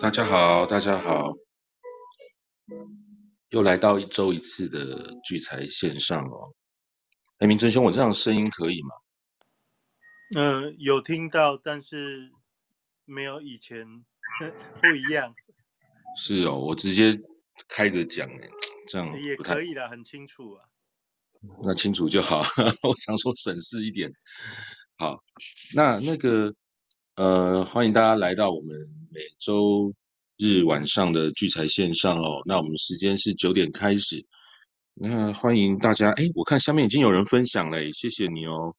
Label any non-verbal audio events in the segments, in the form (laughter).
大家好，大家好，又来到一周一次的聚财线上哦。哎，明真兄，我这样声音可以吗？嗯，有听到，但是没有以前 (laughs) 不一样。是哦，我直接开着讲哎，这样也可以的，很清楚啊。那清楚就好，(laughs) 我想说省事一点。好，那那个呃，欢迎大家来到我们每周日晚上的聚财线上哦。那我们时间是九点开始。那欢迎大家，哎，我看下面已经有人分享嘞，谢谢你哦。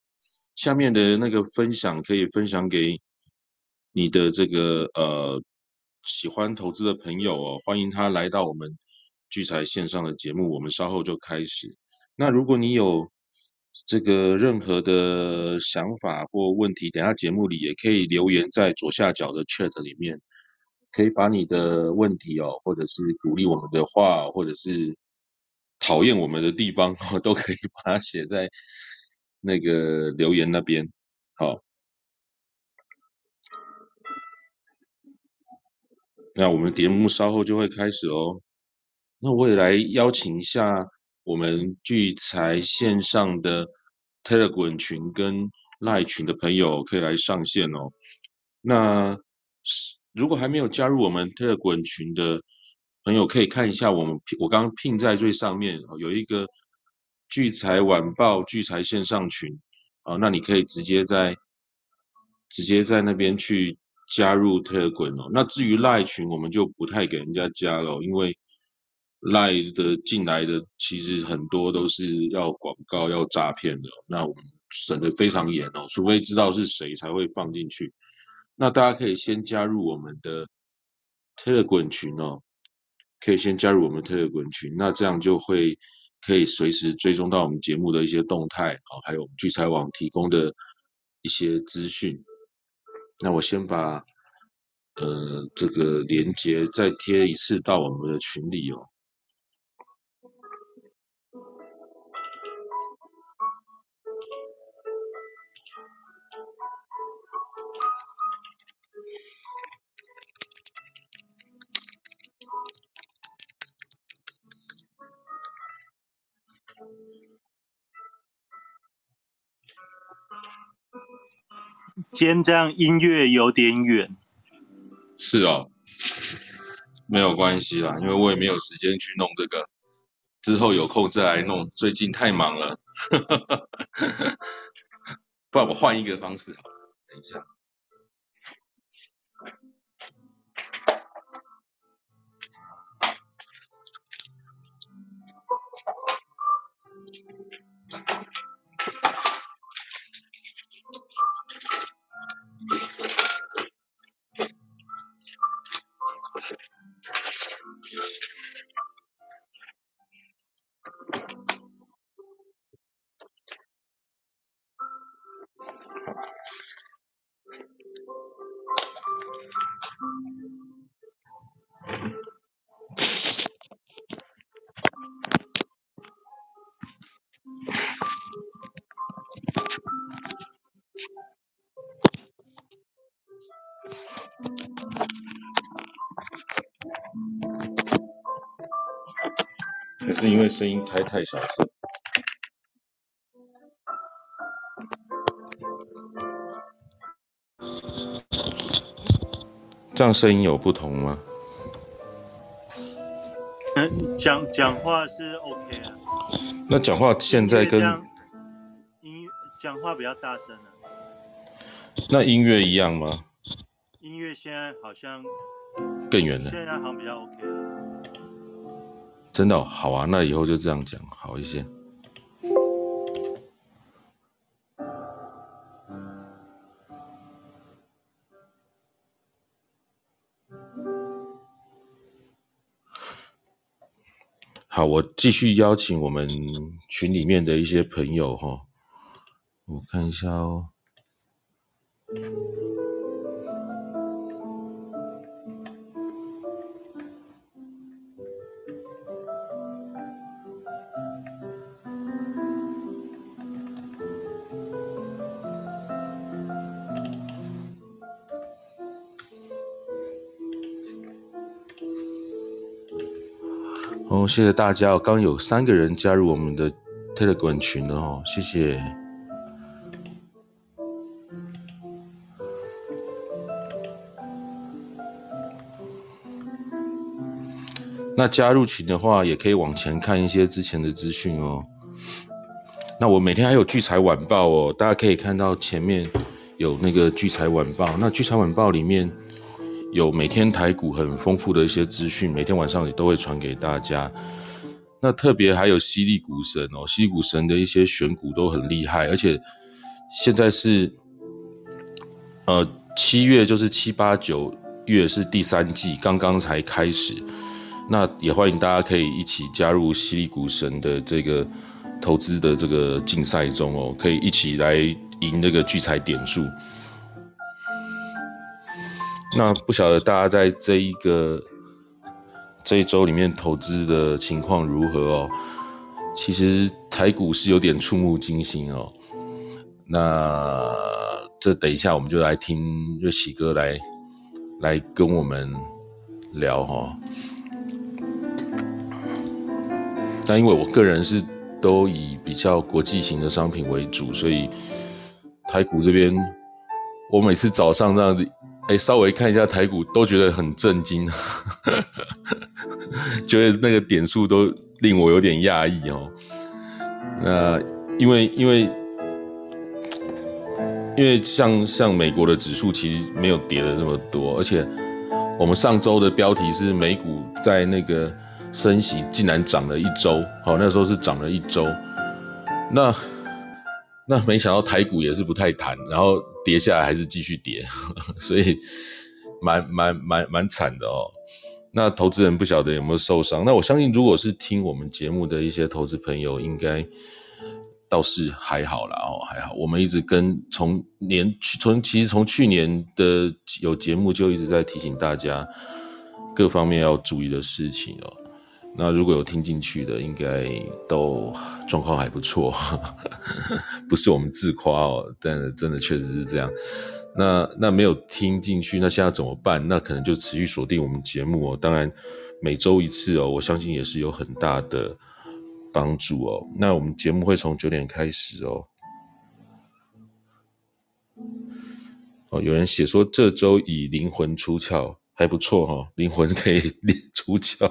下面的那个分享可以分享给你的这个呃喜欢投资的朋友哦，欢迎他来到我们聚财线上的节目，我们稍后就开始。那如果你有这个任何的想法或问题，等下节目里也可以留言在左下角的 chat 里面，可以把你的问题哦，或者是鼓励我们的话，或者是讨厌我们的地方，(laughs) 都可以把它写在那个留言那边。好，那我们节目稍后就会开始哦。那我也来邀请一下。我们聚财线上的 Telegram 群跟 Line 群的朋友可以来上线哦。那如果还没有加入我们 Telegram 群的朋友，可以看一下我们我刚刚拼在最上面有一个聚财晚报聚财线上群啊，那你可以直接在直接在那边去加入 Telegram 哦。那至于 Line 群，我们就不太给人家加了，因为。赖的进来的其实很多都是要广告要诈骗的，那我们审的非常严哦，除非知道是谁才会放进去。那大家可以先加入我们的 Telegram 群哦，可以先加入我们 Telegram 群，那这样就会可以随时追踪到我们节目的一些动态哦，还有聚财网提供的一些资讯。那我先把呃这个连接再贴一次到我们的群里哦。今天这样音乐有点远，是哦，没有关系啦，因为我也没有时间去弄这个，之后有空再来弄，最近太忙了，(laughs) 不然我换一个方式好，等一下。是因为声音开太小声，这样声音有不同吗？嗯，讲讲话是 OK 啊。那讲话现在跟音乐讲话比较大声啊。那音乐一样吗？音乐现在好像更远了。现在好像比较 OK 了。真的好啊，那以后就这样讲好一些。好，我继续邀请我们群里面的一些朋友哈，我看一下哦。谢谢大家哦，刚有三个人加入我们的 Telegram 群了哦，谢谢。那加入群的话，也可以往前看一些之前的资讯哦。那我每天还有聚财晚报哦，大家可以看到前面有那个聚财晚报。那聚财晚报里面。有每天台股很丰富的一些资讯，每天晚上也都会传给大家。那特别还有犀利股神哦，犀利股神的一些选股都很厉害，而且现在是呃七月就是七八九月是第三季刚刚才开始，那也欢迎大家可以一起加入犀利股神的这个投资的这个竞赛中哦，可以一起来赢那个聚财点数。那不晓得大家在这一个这一周里面投资的情况如何哦？其实台股是有点触目惊心哦。那这等一下我们就来听瑞喜哥来来跟我们聊哈。但因为我个人是都以比较国际型的商品为主，所以台股这边我每次早上这样子。哎，稍微看一下台股，都觉得很震惊，(laughs) 觉得那个点数都令我有点讶异哦。那因为因为因为像像美国的指数其实没有跌的那么多，而且我们上周的标题是美股在那个升息竟然涨了一周，好，那时候是涨了一周，那那没想到台股也是不太弹，然后。跌下来还是继续跌，所以蛮蛮蛮蛮惨的哦。那投资人不晓得有没有受伤？那我相信，如果是听我们节目的一些投资朋友，应该倒是还好啦哦，还好。我们一直跟从年从其实从去年的有节目就一直在提醒大家各方面要注意的事情哦。那如果有听进去的，应该都状况还不错，(laughs) 不是我们自夸哦，但真的确实是这样。那那没有听进去，那现在怎么办？那可能就持续锁定我们节目哦。当然每周一次哦，我相信也是有很大的帮助哦。那我们节目会从九点开始哦。哦，有人写说这周以灵魂出窍还不错哈，灵魂可以 (laughs) 出窍。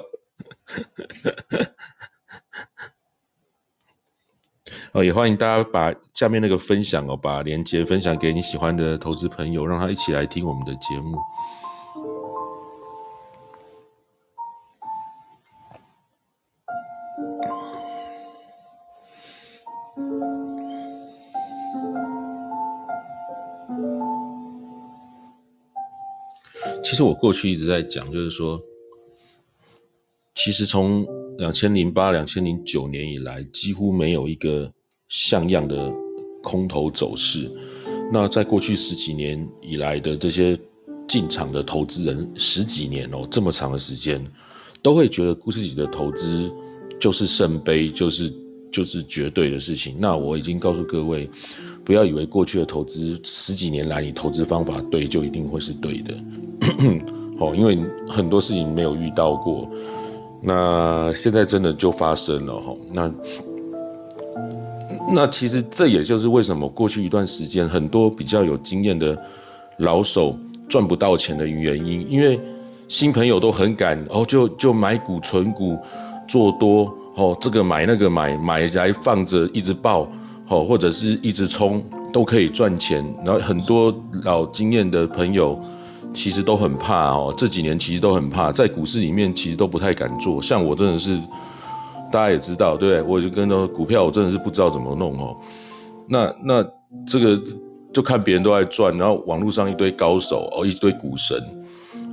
(laughs) 哦，也欢迎大家把下面那个分享哦，把链接分享给你喜欢的投资朋友，让他一起来听我们的节目。其实我过去一直在讲，就是说。其实从两千零八、两千零九年以来，几乎没有一个像样的空头走势。那在过去十几年以来的这些进场的投资人，十几年哦，这么长的时间，都会觉得自己的投资就是圣杯，就是就是绝对的事情。那我已经告诉各位，不要以为过去的投资十几年来你投资方法对，就一定会是对的。(coughs) 哦，因为很多事情没有遇到过。那现在真的就发生了哈，那那其实这也就是为什么过去一段时间很多比较有经验的老手赚不到钱的原因，因为新朋友都很敢哦，就就买股存股做多哦，这个买那个买买来放着一直爆哦，或者是一直冲都可以赚钱，然后很多老经验的朋友。其实都很怕哦，这几年其实都很怕，在股市里面其实都不太敢做。像我真的是，大家也知道，对不对？我就跟那股票，我真的是不知道怎么弄哦。那那这个就看别人都在赚，然后网络上一堆高手哦，一堆股神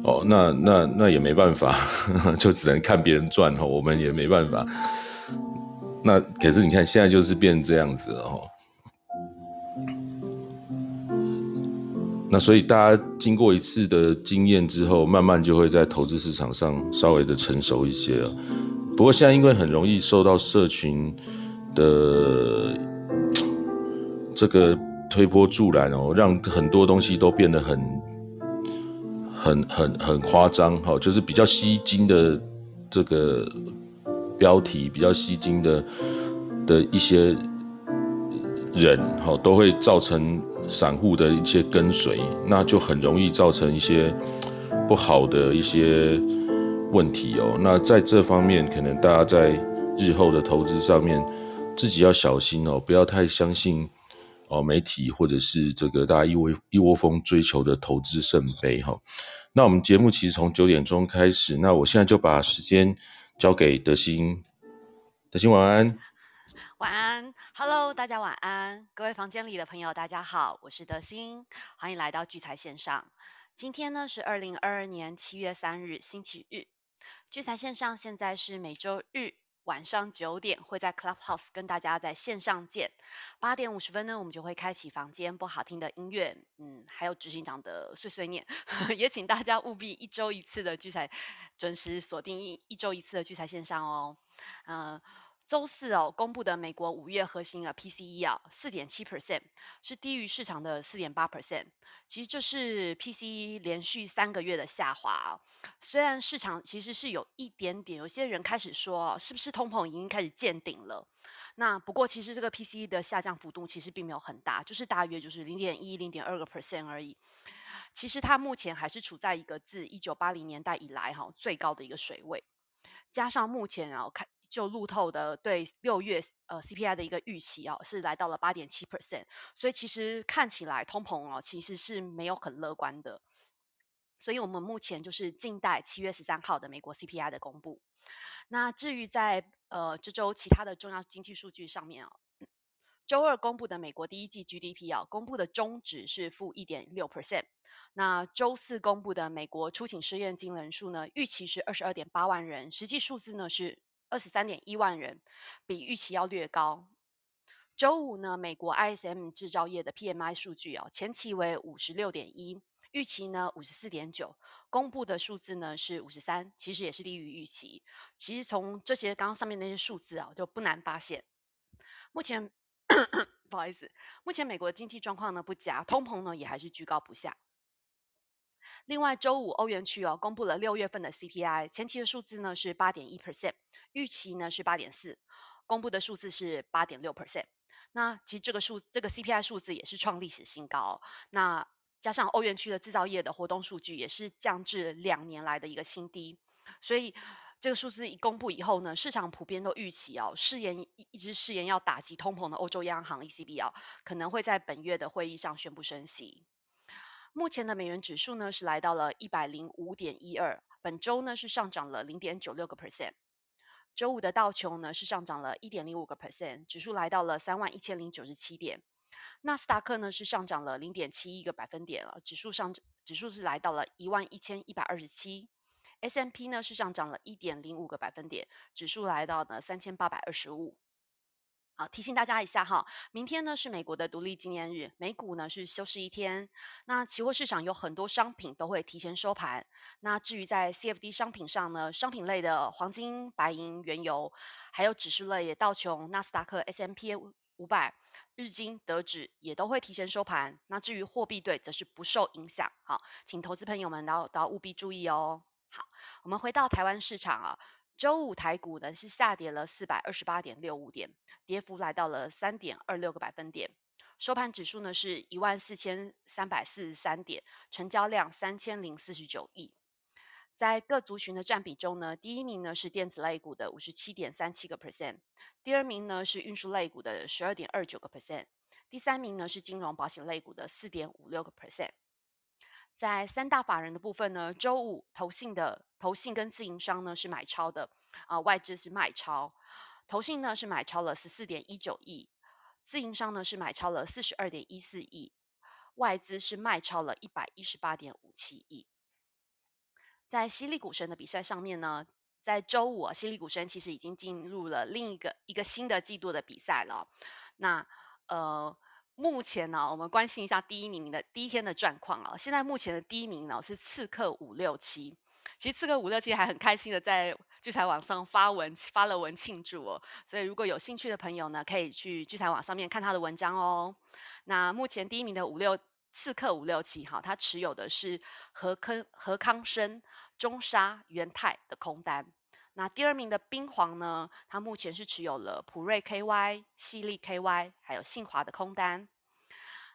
哦，那那那也没办法，(laughs) 就只能看别人赚哦，我们也没办法。那可是你看，现在就是变这样子了哦。那所以大家经过一次的经验之后，慢慢就会在投资市场上稍微的成熟一些了。不过现在因为很容易受到社群的这个推波助澜哦，让很多东西都变得很、很、很、很夸张哈，就是比较吸睛的这个标题比较吸睛的的一些人，哈，都会造成散户的一些跟随，那就很容易造成一些 (tsk) 不好的一些问题哦。那在这方面，可能大家在日后的投资上面自己要小心哦，不要太相信哦媒体或者是这个大家一窝一窝蜂追求的投资圣杯哈。那我们节目其实从九点钟开始，那我现在就把时间交给德兴。德兴晚安，晚安，Hello，大家晚安，各位房间里的朋友，大家好，我是德兴，欢迎来到聚财线上。今天呢是二零二二年七月三日，星期日。聚财线上现在是每周日。晚上九点会在 Clubhouse 跟大家在线上见。八点五十分呢，我们就会开启房间播好听的音乐，嗯，还有执行长的碎碎念。(laughs) 也请大家务必一周一次的聚财，准时锁定一一周一次的聚财线上哦，嗯。周四哦，公布的美国五月核心的 PCE 啊，四点七 percent，是低于市场的四点八 percent。其实这是 PCE 连续三个月的下滑。虽然市场其实是有一点点，有些人开始说，是不是通膨已经开始见顶了？那不过其实这个 PCE 的下降幅度其实并没有很大，就是大约就是零点一、零点二个 percent 而已。其实它目前还是处在一个自一九八零年代以来哈最高的一个水位，加上目前啊看。就路透的对六月呃 CPI 的一个预期哦，是来到了八点七 percent，所以其实看起来通膨哦其实是没有很乐观的，所以我们目前就是静待七月十三号的美国 CPI 的公布。那至于在呃这周其他的重要经济数据上面哦，周二公布的美国第一季 GDP 啊，公布的中值是负一点六 percent。那周四公布的美国出勤失业金人数呢，预期是二十二点八万人，实际数字呢是。二十三点一万人，比预期要略高。周五呢，美国 ISM 制造业的 PMI 数据哦，前期为五十六点一，预期呢五十四点九，公布的数字呢是五十三，其实也是低于预期。其实从这些刚刚上面那些数字啊，就不难发现，目前 (coughs) 不好意思，目前美国经济状况呢不佳，通膨呢也还是居高不下。另外，周五欧元区哦公布了六月份的 CPI，前期的数字呢是八点一 percent，预期呢是八点四，公布的数字是八点六 percent。那其实这个数这个 CPI 数字也是创历史新高。那加上欧元区的制造业的活动数据也是降至两年来的一个新低，所以这个数字一公布以后呢，市场普遍都预期哦，誓言一一直誓言要打击通膨的欧洲央行 ECB 哦，可能会在本月的会议上宣布升息。目前的美元指数呢是来到了一百零五点一二，本周呢是上涨了零点九六个 percent。周五的道琼呢是上涨了一点零五个 percent，指数来到了三万一千零九十七点。纳斯达克呢是上涨了零点七一个百分点了，指数上指数是来到了一万一千一百二十七。S M P 呢是上涨了一点零五个百分点，指数来到了三千八百二十五。好，提醒大家一下哈，明天呢是美国的独立纪念日，美股呢是休市一天。那期货市场有很多商品都会提前收盘。那至于在 CFD 商品上呢，商品类的黄金、白银、原油，还有指数类的道琼、纳斯达克、S M P 五百、日经、德指也都会提前收盘。那至于货币对，则是不受影响。好，请投资朋友们都都要务必注意哦。好，我们回到台湾市场啊。周五台股呢是下跌了四百二十八点六五点，跌幅来到了三点二六个百分点。收盘指数呢是一万四千三百四十三点，成交量三千零四十九亿。在各族群的占比中呢，第一名呢是电子类股的五十七点三七个 percent，第二名呢是运输类股的十二点二九个 percent，第三名呢是金融保险类股的四点五六个 percent。在三大法人的部分呢，周五投信的投信跟自营商呢是买超的，啊外资是卖超，投信呢是买超了十四点一九亿，自营商呢是买超了四十二点一四亿，外资是卖超了一百一十八点五七亿。在犀利股神的比赛上面呢，在周五啊，犀利股神其实已经进入了另一个一个新的季度的比赛了，那呃。目前呢，我们关心一下第一名的第一天的状况啊。现在目前的第一名呢是刺客五六七，其实刺客五六七还很开心的在聚财网上发文发了文庆祝哦。所以如果有兴趣的朋友呢，可以去聚财网上面看他的文章哦。那目前第一名的五六刺客五六七哈，他持有的是和康和康生、中沙、元泰的空单。那第二名的冰皇呢，它目前是持有了普瑞 KY、西利 KY 还有信华的空单。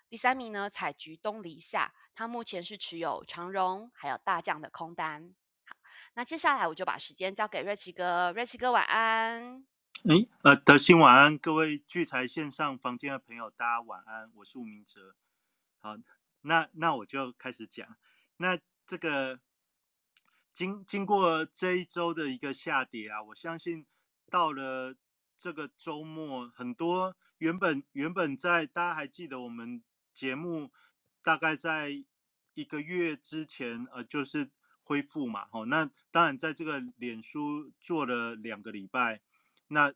第三名呢，采菊东篱下，它目前是持有长荣还有大将的空单。好，那接下来我就把时间交给瑞奇哥，瑞奇哥晚安。哎，呃，德兴晚安，各位聚财线上房间的朋友，大家晚安，我是吴明哲。好，那那我就开始讲。那这个经经过这一周的一个下跌啊，我相信到了这个周末，很多原本原本在大家还记得我们节目大概在一个月之前，呃，就是恢复嘛，哦，那当然在这个脸书做了两个礼拜，那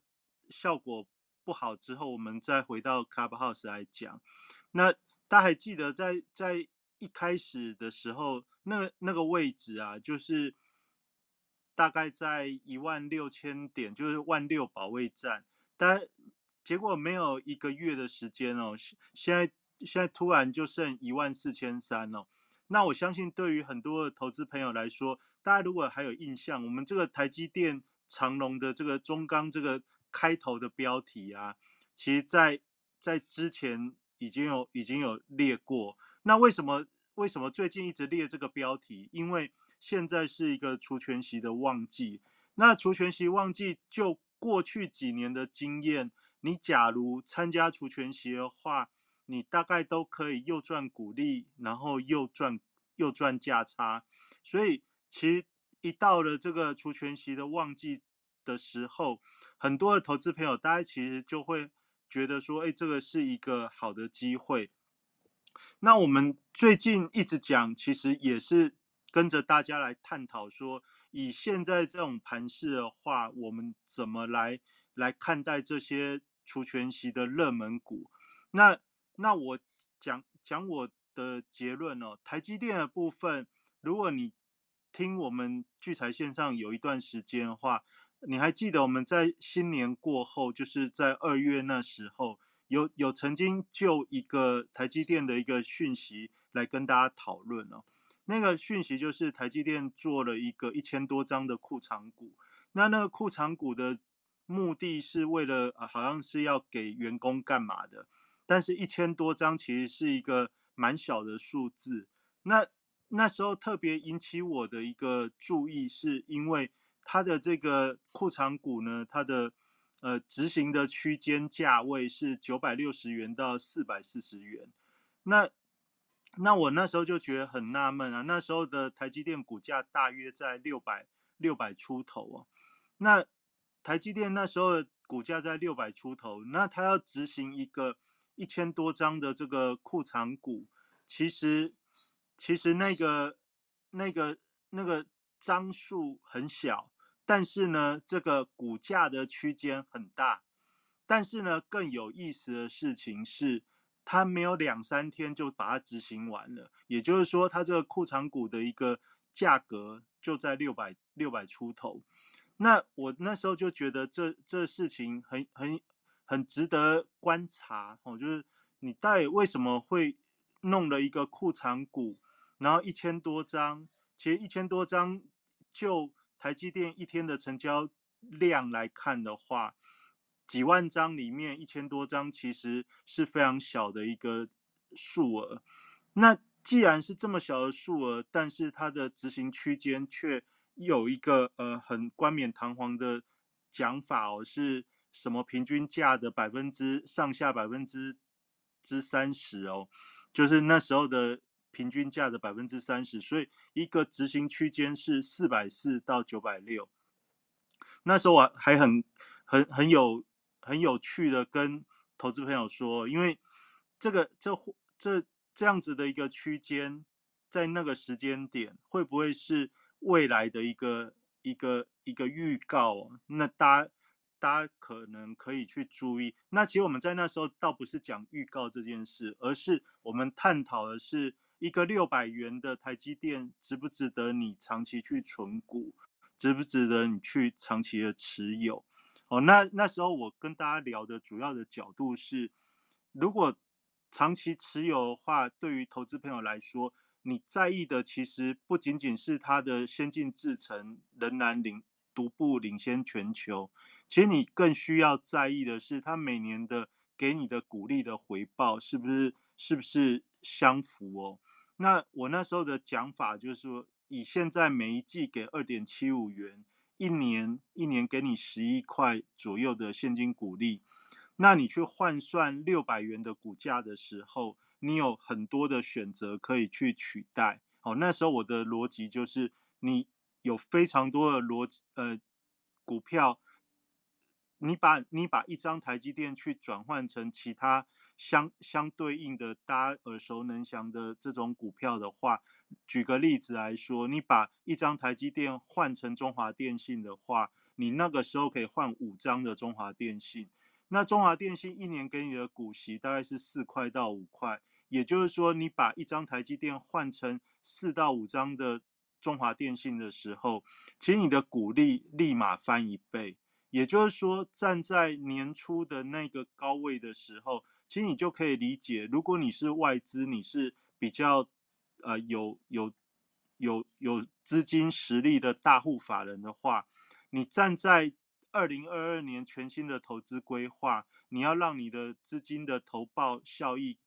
效果不好之后，我们再回到 Clubhouse 来讲，那大家还记得在在。一开始的时候，那那个位置啊，就是大概在一万六千点，就是万六保卫战。但结果没有一个月的时间哦，现现在现在突然就剩一万四千三哦。那我相信对于很多的投资朋友来说，大家如果还有印象，我们这个台积电、长隆的这个中钢这个开头的标题啊，其实在在之前已经有已经有列过。那为什么？为什么最近一直列这个标题？因为现在是一个除权息的旺季。那除权息旺季，就过去几年的经验，你假如参加除权息的话，你大概都可以又赚股利，然后又赚又赚价差。所以，其实一到了这个除权息的旺季的时候，很多的投资朋友，大家其实就会觉得说，哎，这个是一个好的机会。那我们最近一直讲，其实也是跟着大家来探讨说，以现在这种盘势的话，我们怎么来来看待这些除权息的热门股？那那我讲讲我的结论哦，台积电的部分，如果你听我们聚财线上有一段时间的话，你还记得我们在新年过后，就是在二月那时候。有有曾经就一个台积电的一个讯息来跟大家讨论哦，那个讯息就是台积电做了一个一千多张的库藏股，那那个库藏股的目的是为了好像是要给员工干嘛的，但是一千多张其实是一个蛮小的数字，那那时候特别引起我的一个注意，是因为它的这个库藏股呢，它的。呃，执行的区间价位是九百六十元到四百四十元，那那我那时候就觉得很纳闷啊，那时候的台积电股价大约在六百六百出头哦，那台积电那时候的股价在六百出头，那它要执行一个一千多张的这个库藏股，其实其实那个那个那个张数很小。但是呢，这个股价的区间很大。但是呢，更有意思的事情是，它没有两三天就把它执行完了。也就是说，它这个库藏股的一个价格就在六百六百出头。那我那时候就觉得这这事情很很很值得观察哦，就是你到底为什么会弄了一个库藏股，然后一千多张，其实一千多张就。台积电一天的成交量来看的话，几万张里面一千多张其实是非常小的一个数额。那既然是这么小的数额，但是它的执行区间却有一个呃很冠冕堂皇的讲法哦，是什么平均价的百分之上下百分之之三十哦，就是那时候的。平均价的百分之三十，所以一个执行区间是四百四到九百六。那时候我还很很很有很有趣的跟投资朋友说，因为这个这这这样子的一个区间，在那个时间点会不会是未来的一个一个一个预告？那大家大家可能可以去注意。那其实我们在那时候倒不是讲预告这件事，而是我们探讨的是。一个六百元的台积电值不值得你长期去存股？值不值得你去长期的持有？哦，那那时候我跟大家聊的主要的角度是，如果长期持有的话，对于投资朋友来说，你在意的其实不仅仅是它的先进制程仍然领独步领先全球。其实你更需要在意的是，它每年的给你的股利的回报是不是是不是相符哦？那我那时候的讲法就是说，以现在每一季给二点七五元，一年一年给你十一块左右的现金股利，那你去换算六百元的股价的时候，你有很多的选择可以去取代。哦，那时候我的逻辑就是，你有非常多的逻辑呃股票。你把你把一张台积电去转换成其他相相对应的大家耳熟能详的这种股票的话，举个例子来说，你把一张台积电换成中华电信的话，你那个时候可以换五张的中华电信。那中华电信一年给你的股息大概是四块到五块，也就是说，你把一张台积电换成四到五张的中华电信的时候，其实你的股利立马翻一倍。也就是说，站在年初的那个高位的时候，其实你就可以理解，如果你是外资，你是比较呃有有有有资金实力的大户法人的话，你站在二零二二年全新的投资规划，你要让你的资金的投报效益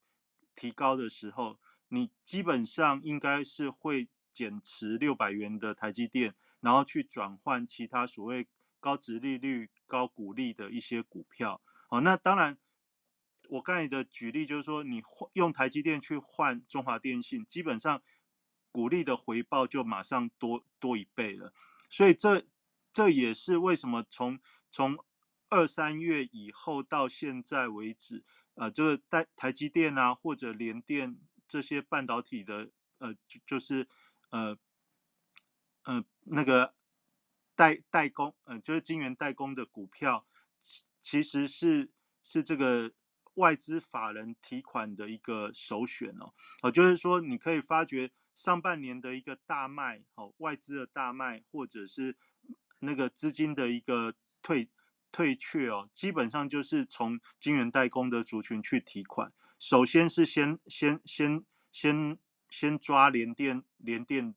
提高的时候，你基本上应该是会减持六百元的台积电，然后去转换其他所谓。高值利率、高股利的一些股票，哦，那当然，我刚才的举例就是说，你用台积电去换中华电信，基本上股利的回报就马上多多一倍了。所以这这也是为什么从从二三月以后到现在为止，呃，这个台台积电啊，或者联电这些半导体的，呃，就就是呃，呃，那个。代代工，嗯，就是晶圆代工的股票，其实是是这个外资法人提款的一个首选哦。哦，就是说你可以发觉上半年的一个大卖，哦，外资的大卖，或者是那个资金的一个退退却哦，基本上就是从晶圆代工的族群去提款。首先是先先先先先抓联电，联电。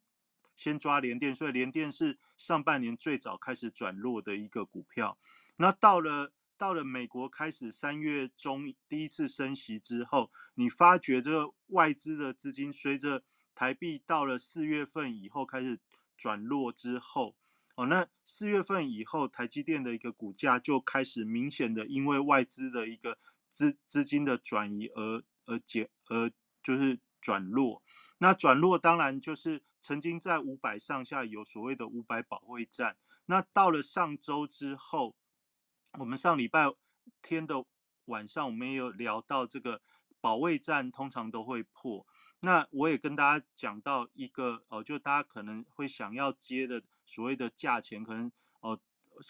先抓联电，所以联电是上半年最早开始转弱的一个股票。那到了到了美国开始三月中第一次升息之后，你发觉这个外资的资金随着台币到了四月份以后开始转弱之后，哦，那四月份以后台积电的一个股价就开始明显的因为外资的一个资资金的转移而而减而就是转弱。那转弱当然就是。曾经在五百上下有所谓的五百保卫战，那到了上周之后，我们上礼拜天的晚上，我们也有聊到这个保卫战通常都会破。那我也跟大家讲到一个哦，就大家可能会想要接的所谓的价钱，可能哦，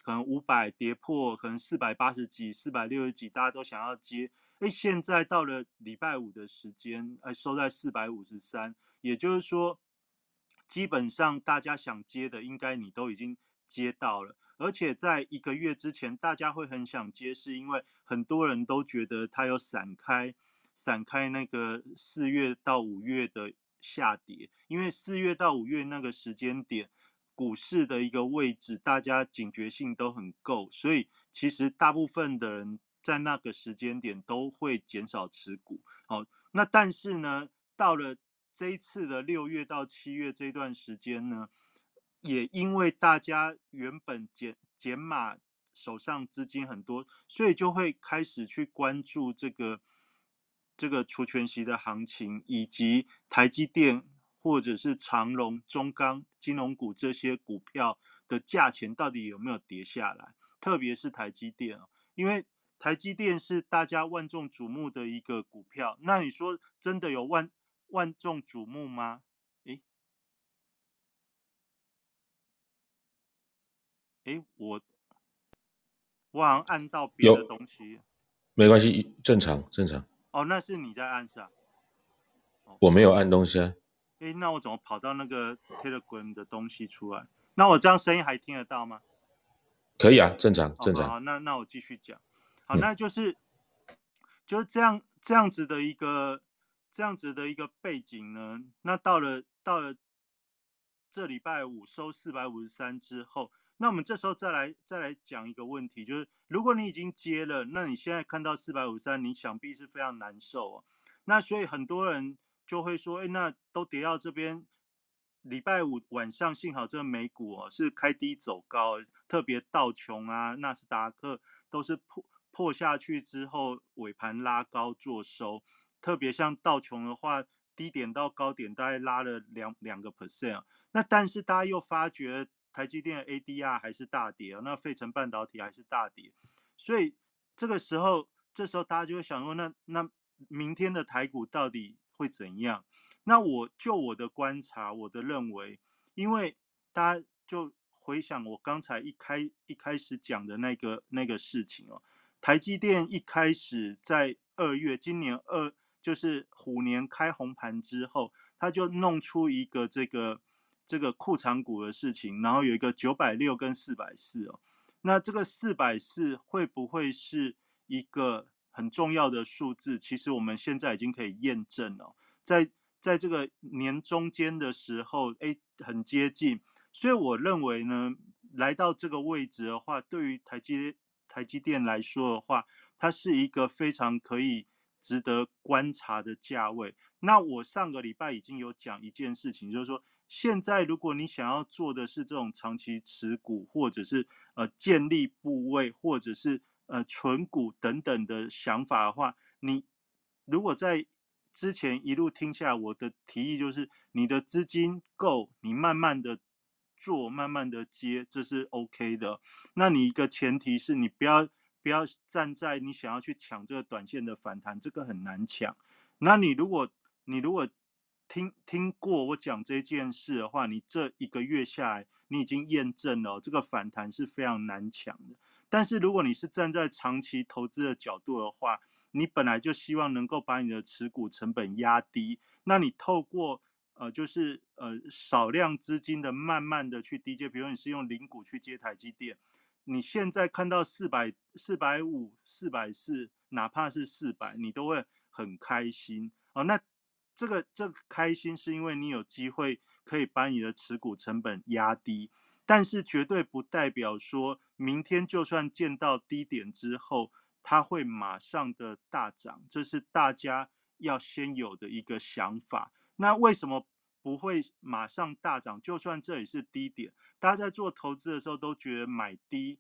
可能五百跌破，可能四百八十几、四百六十几，大家都想要接。哎，现在到了礼拜五的时间，哎，收在四百五十三，也就是说。基本上大家想接的，应该你都已经接到了，而且在一个月之前，大家会很想接，是因为很多人都觉得它有散开，散开那个四月到五月的下跌，因为四月到五月那个时间点，股市的一个位置，大家警觉性都很够，所以其实大部分的人在那个时间点都会减少持股。好，那但是呢，到了。这一次的六月到七月这段时间呢，也因为大家原本减减码，手上资金很多，所以就会开始去关注这个这个除权息的行情，以及台积电或者是长隆、中钢、金融股这些股票的价钱到底有没有跌下来，特别是台积电啊，因为台积电是大家万众瞩目的一个股票，那你说真的有万？万众瞩目吗？诶，诶，我我好像按到别的东西，没关系，正常正常。哦，那是你在按是吧？我没有按东西啊。诶，那我怎么跑到那个 Telegram 的东西出来？那我这样声音还听得到吗？可以啊，正常正常。好，那那我继续讲。好，那就是就是这样这样子的一个。这样子的一个背景呢，那到了到了这礼拜五收四百五十三之后，那我们这时候再来再来讲一个问题，就是如果你已经接了，那你现在看到四百五三，你想必是非常难受哦。那所以很多人就会说，哎，那都跌到这边，礼拜五晚上幸好这个美股哦是开低走高，特别道琼啊、纳斯达克都是破破下去之后尾盘拉高做收，特别像道琼的话，低点到高点大概拉了两两个 percent，那但是大家又发觉。台积电 ADR 还是大跌那费城半导体还是大跌，所以这个时候，这时候大家就会想说，那那明天的台股到底会怎样？那我就我的观察，我的认为，因为大家就回想我刚才一开一开始讲的那个那个事情哦，台积电一开始在二月，今年二就是虎年开红盘之后，他就弄出一个这个。这个库藏股的事情，然后有一个九百六跟四百四哦，那这个四百四会不会是一个很重要的数字？其实我们现在已经可以验证了，在在这个年中间的时候，哎，很接近，所以我认为呢，来到这个位置的话，对于台积台积电来说的话，它是一个非常可以值得观察的价位。那我上个礼拜已经有讲一件事情，就是说。现在，如果你想要做的是这种长期持股，或者是呃建立部位，或者是呃存股等等的想法的话，你如果在之前一路听下来，我的提议就是你的资金够，你慢慢的做，慢慢的接，这是 OK 的。那你一个前提是你不要不要站在你想要去抢这个短线的反弹，这个很难抢。那你如果你如果听听过我讲这件事的话，你这一个月下来，你已经验证了这个反弹是非常难抢的。但是如果你是站在长期投资的角度的话，你本来就希望能够把你的持股成本压低，那你透过呃就是呃少量资金的慢慢的去低接，比如你是用零股去接台积电，你现在看到四百四百五四百四，哪怕是四百，你都会很开心哦。那这个这个开心是因为你有机会可以把你的持股成本压低，但是绝对不代表说明天就算见到低点之后，它会马上的大涨，这是大家要先有的一个想法。那为什么不会马上大涨？就算这里是低点，大家在做投资的时候都觉得买低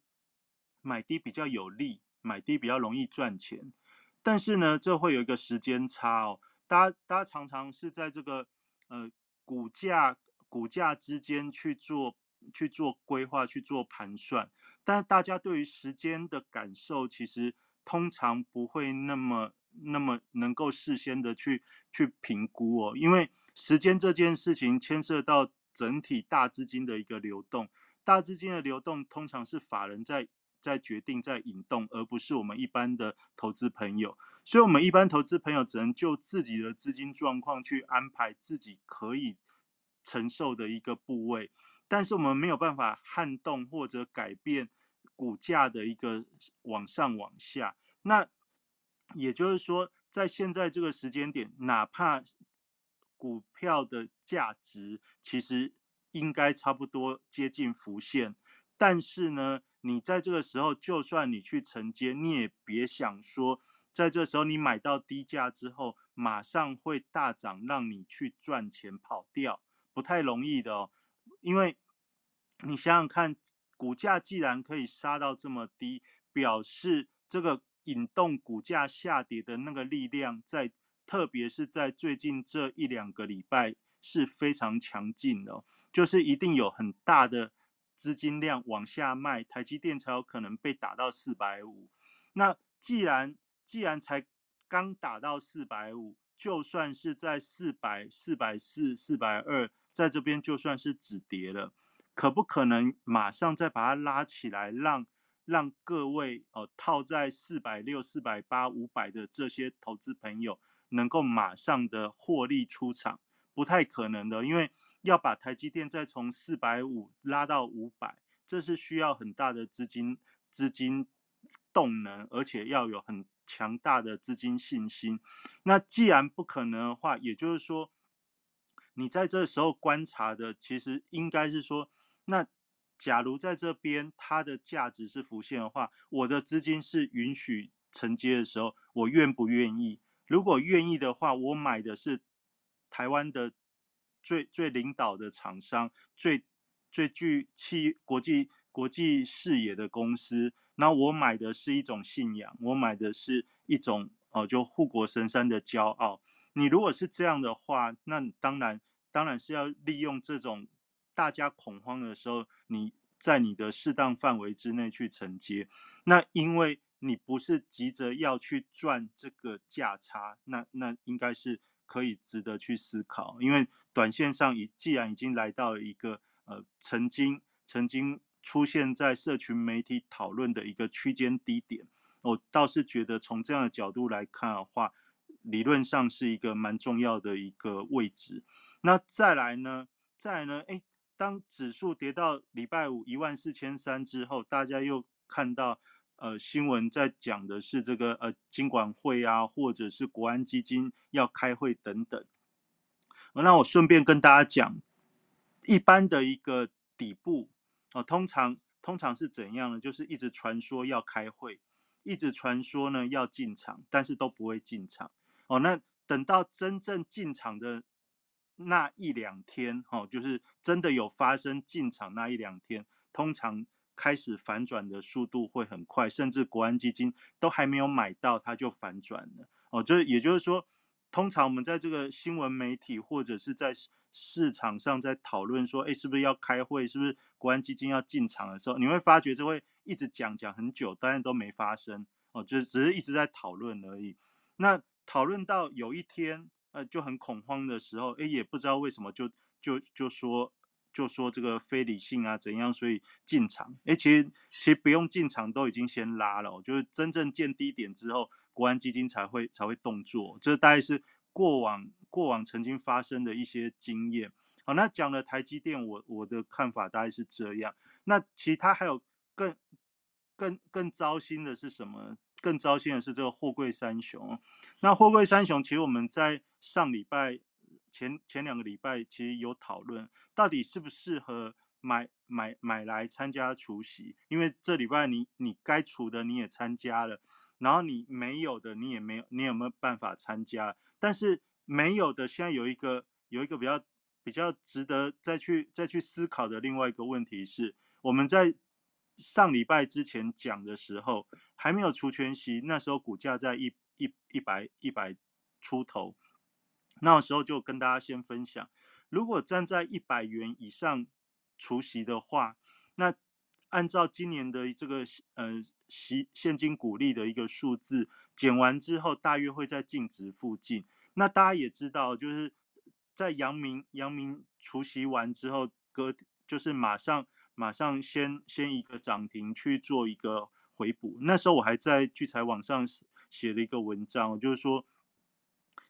买低比较有利，买低比较容易赚钱，但是呢，这会有一个时间差哦。大家，大家常常是在这个呃股价股价之间去做去做规划、去做盘算，但大家对于时间的感受，其实通常不会那么那么能够事先的去去评估哦，因为时间这件事情牵涉到整体大资金的一个流动，大资金的流动通常是法人在在决定在引动，而不是我们一般的投资朋友。所以，我们一般投资朋友只能就自己的资金状况去安排自己可以承受的一个部位，但是我们没有办法撼动或者改变股价的一个往上往下。那也就是说，在现在这个时间点，哪怕股票的价值其实应该差不多接近浮现，但是呢，你在这个时候，就算你去承接，你也别想说。在这时候，你买到低价之后，马上会大涨，让你去赚钱跑掉，不太容易的哦。因为你想想看，股价既然可以杀到这么低，表示这个引动股价下跌的那个力量，在特别是在最近这一两个礼拜是非常强劲的，就是一定有很大的资金量往下卖，台积电才有可能被打到四百五。那既然既然才刚打到四百五，就算是在四百、四百四、四百二，在这边就算是止跌了，可不可能马上再把它拉起来，让让各位哦套在四百六、四百八、五百的这些投资朋友能够马上的获利出场？不太可能的，因为要把台积电再从四百五拉到五百，这是需要很大的资金资金动能，而且要有很。强大的资金信心，那既然不可能的话，也就是说，你在这时候观察的，其实应该是说，那假如在这边它的价值是浮现的话，我的资金是允许承接的时候，我愿不愿意？如果愿意的话，我买的是台湾的最最领导的厂商，最最具企国际国际视野的公司，那我买的是一种信仰，我买的是一种哦，就护国神山的骄傲。你如果是这样的话，那当然当然是要利用这种大家恐慌的时候，你在你的适当范围之内去承接。那因为你不是急着要去赚这个价差，那那应该是可以值得去思考。因为短线上已既然已经来到了一个呃曾经曾经出现在社群媒体讨论的一个区间低点，我倒是觉得从这样的角度来看的话。理论上是一个蛮重要的一个位置，那再来呢？再来呢？哎，当指数跌到礼拜五一万四千三之后，大家又看到呃新闻在讲的是这个呃金管会啊，或者是国安基金要开会等等。那我顺便跟大家讲，一般的一个底部哦，通常通常是怎样呢？就是一直传说要开会，一直传说呢要进场，但是都不会进场。哦，那等到真正进场的那一两天，哦，就是真的有发生进场那一两天，通常开始反转的速度会很快，甚至国安基金都还没有买到，它就反转了。哦，就是也就是说，通常我们在这个新闻媒体或者是在市场上在讨论说，哎，是不是要开会，是不是国安基金要进场的时候，你会发觉这会一直讲讲很久，当然都没发生。哦，就是只是一直在讨论而已。那讨论到有一天，呃，就很恐慌的时候，哎，也不知道为什么，就就就说就说这个非理性啊，怎样，所以进场，哎，其实其实不用进场，都已经先拉了，就是真正见低点之后，国安基金才会才会动作，这大概是过往过往曾经发生的一些经验。好，那讲了台积电，我我的看法大概是这样。那其他还有更更更糟心的是什么？更糟心的是这个货柜三雄。那货柜三雄，其实我们在上礼拜前前两个礼拜，其实有讨论，到底适不适合买买买来参加除夕？因为这礼拜你你该除的你也参加了，然后你没有的你也没有，你有没有办法参加？但是没有的，现在有一个有一个比较比较值得再去再去思考的另外一个问题是，我们在。上礼拜之前讲的时候还没有除权息，那时候股价在一一一百一百出头，那时候就跟大家先分享，如果站在一百元以上除息的话，那按照今年的这个呃息现金股利的一个数字减完之后，大约会在净值附近。那大家也知道，就是在阳明阳明除夕完之后，隔就是马上。马上先先一个涨停去做一个回补，那时候我还在聚财网上写了一个文章，就是说，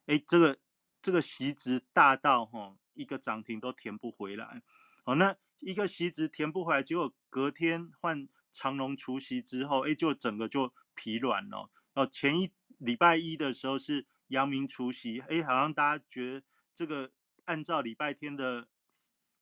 哎，这个这个席值大到哈，一个涨停都填不回来，好，那一个席值填不回来，结果隔天换长隆除夕之后，哎，就整个就疲软了。哦，前一礼拜一的时候是阳明除夕，哎，好像大家觉得这个按照礼拜天的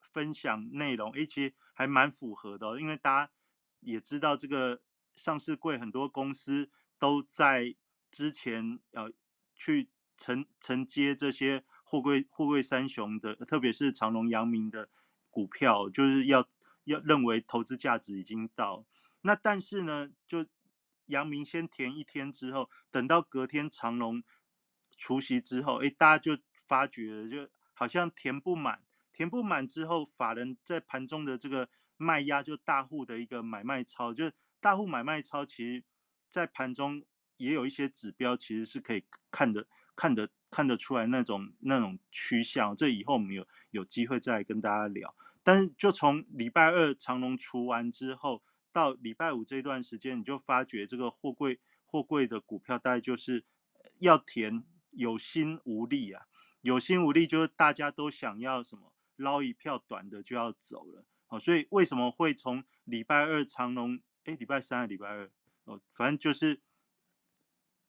分享内容，哎，其实。还蛮符合的，因为大家也知道，这个上市柜很多公司都在之前要去承承接这些货柜货柜三雄的，特别是长隆、阳明的股票，就是要要认为投资价值已经到。那但是呢，就阳明先填一天之后，等到隔天长隆除夕之后，哎，大家就发觉就好像填不满。填不满之后，法人在盘中的这个卖压，就大户的一个买卖超，就大户买卖超，其实，在盘中也有一些指标，其实是可以看得看得看得出来那种那种趋向。这以后我们有有机会再跟大家聊。但是就从礼拜二长龙除完之后，到礼拜五这段时间，你就发觉这个货柜货柜的股票，大概就是要填有心无力啊，有心无力就是大家都想要什么？捞一票短的就要走了，好，所以为什么会从礼拜二长隆？哎，礼拜三还礼拜二？哦，反正就是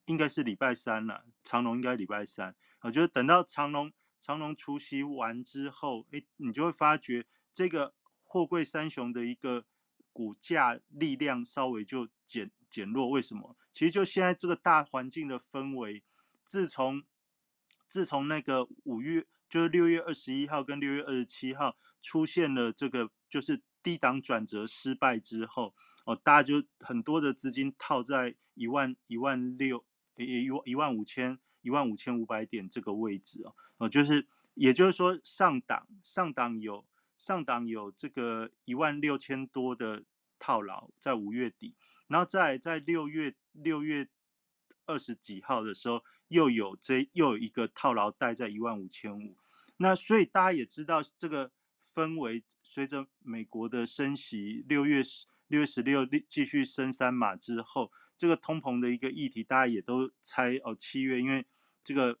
应该是礼拜三了。长隆应该礼拜三，我觉得等到长隆长隆除夕完之后，哎，你就会发觉这个货柜三雄的一个股价力量稍微就减减弱。为什么？其实就现在这个大环境的氛围，自从自从那个五月，就是六月二十一号跟六月二十七号出现了这个就是低档转折失败之后，哦，大家就很多的资金套在一万一万六，也也一万五千一万五千五百点这个位置哦，哦，就是也就是说上档上档有上档有这个一万六千多的套牢在五月底，然后在在六月六月二十几号的时候。又有这又有一个套牢带在一万五千五，那所以大家也知道这个氛围，随着美国的升息，六月十六月十六继续升三码之后，这个通膨的一个议题，大家也都猜哦，七月因为这个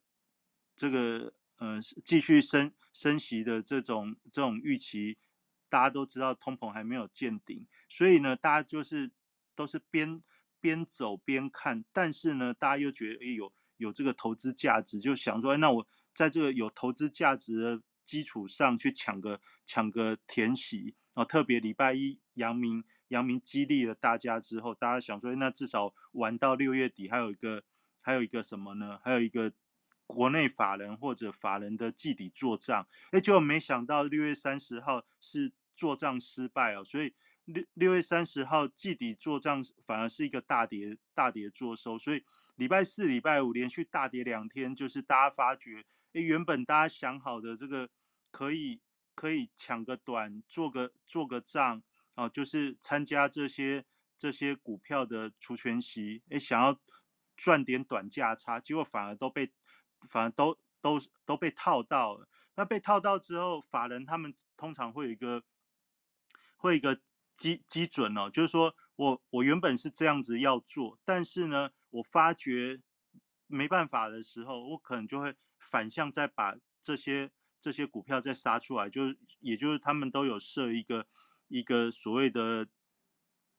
这个呃继续升升息的这种这种预期，大家都知道通膨还没有见顶，所以呢，大家就是都是边边走边看，但是呢，大家又觉得哎呦。有这个投资价值，就想说哎，那我在这个有投资价值的基础上去抢个抢个填息啊！特别礼拜一，阳明阳明激励了大家之后，大家想说，那至少玩到六月底，还有一个还有一个什么呢？还有一个国内法人或者法人的季底做账，哎，结果没想到六月三十号是做账失败哦，所以六六月三十号季底做账反而是一个大跌大跌做收，所以。礼拜四、礼拜五连续大跌两天，就是大家发觉，哎，原本大家想好的这个可以可以抢个短，做个做个账啊，就是参加这些这些股票的除权息，哎，想要赚点短价差，结果反而都被反正都都都被套到了。那被套到之后，法人他们通常会有一个会一个基基准哦，就是说我我原本是这样子要做，但是呢。我发觉没办法的时候，我可能就会反向再把这些这些股票再杀出来，就是也就是他们都有设一个一个所谓的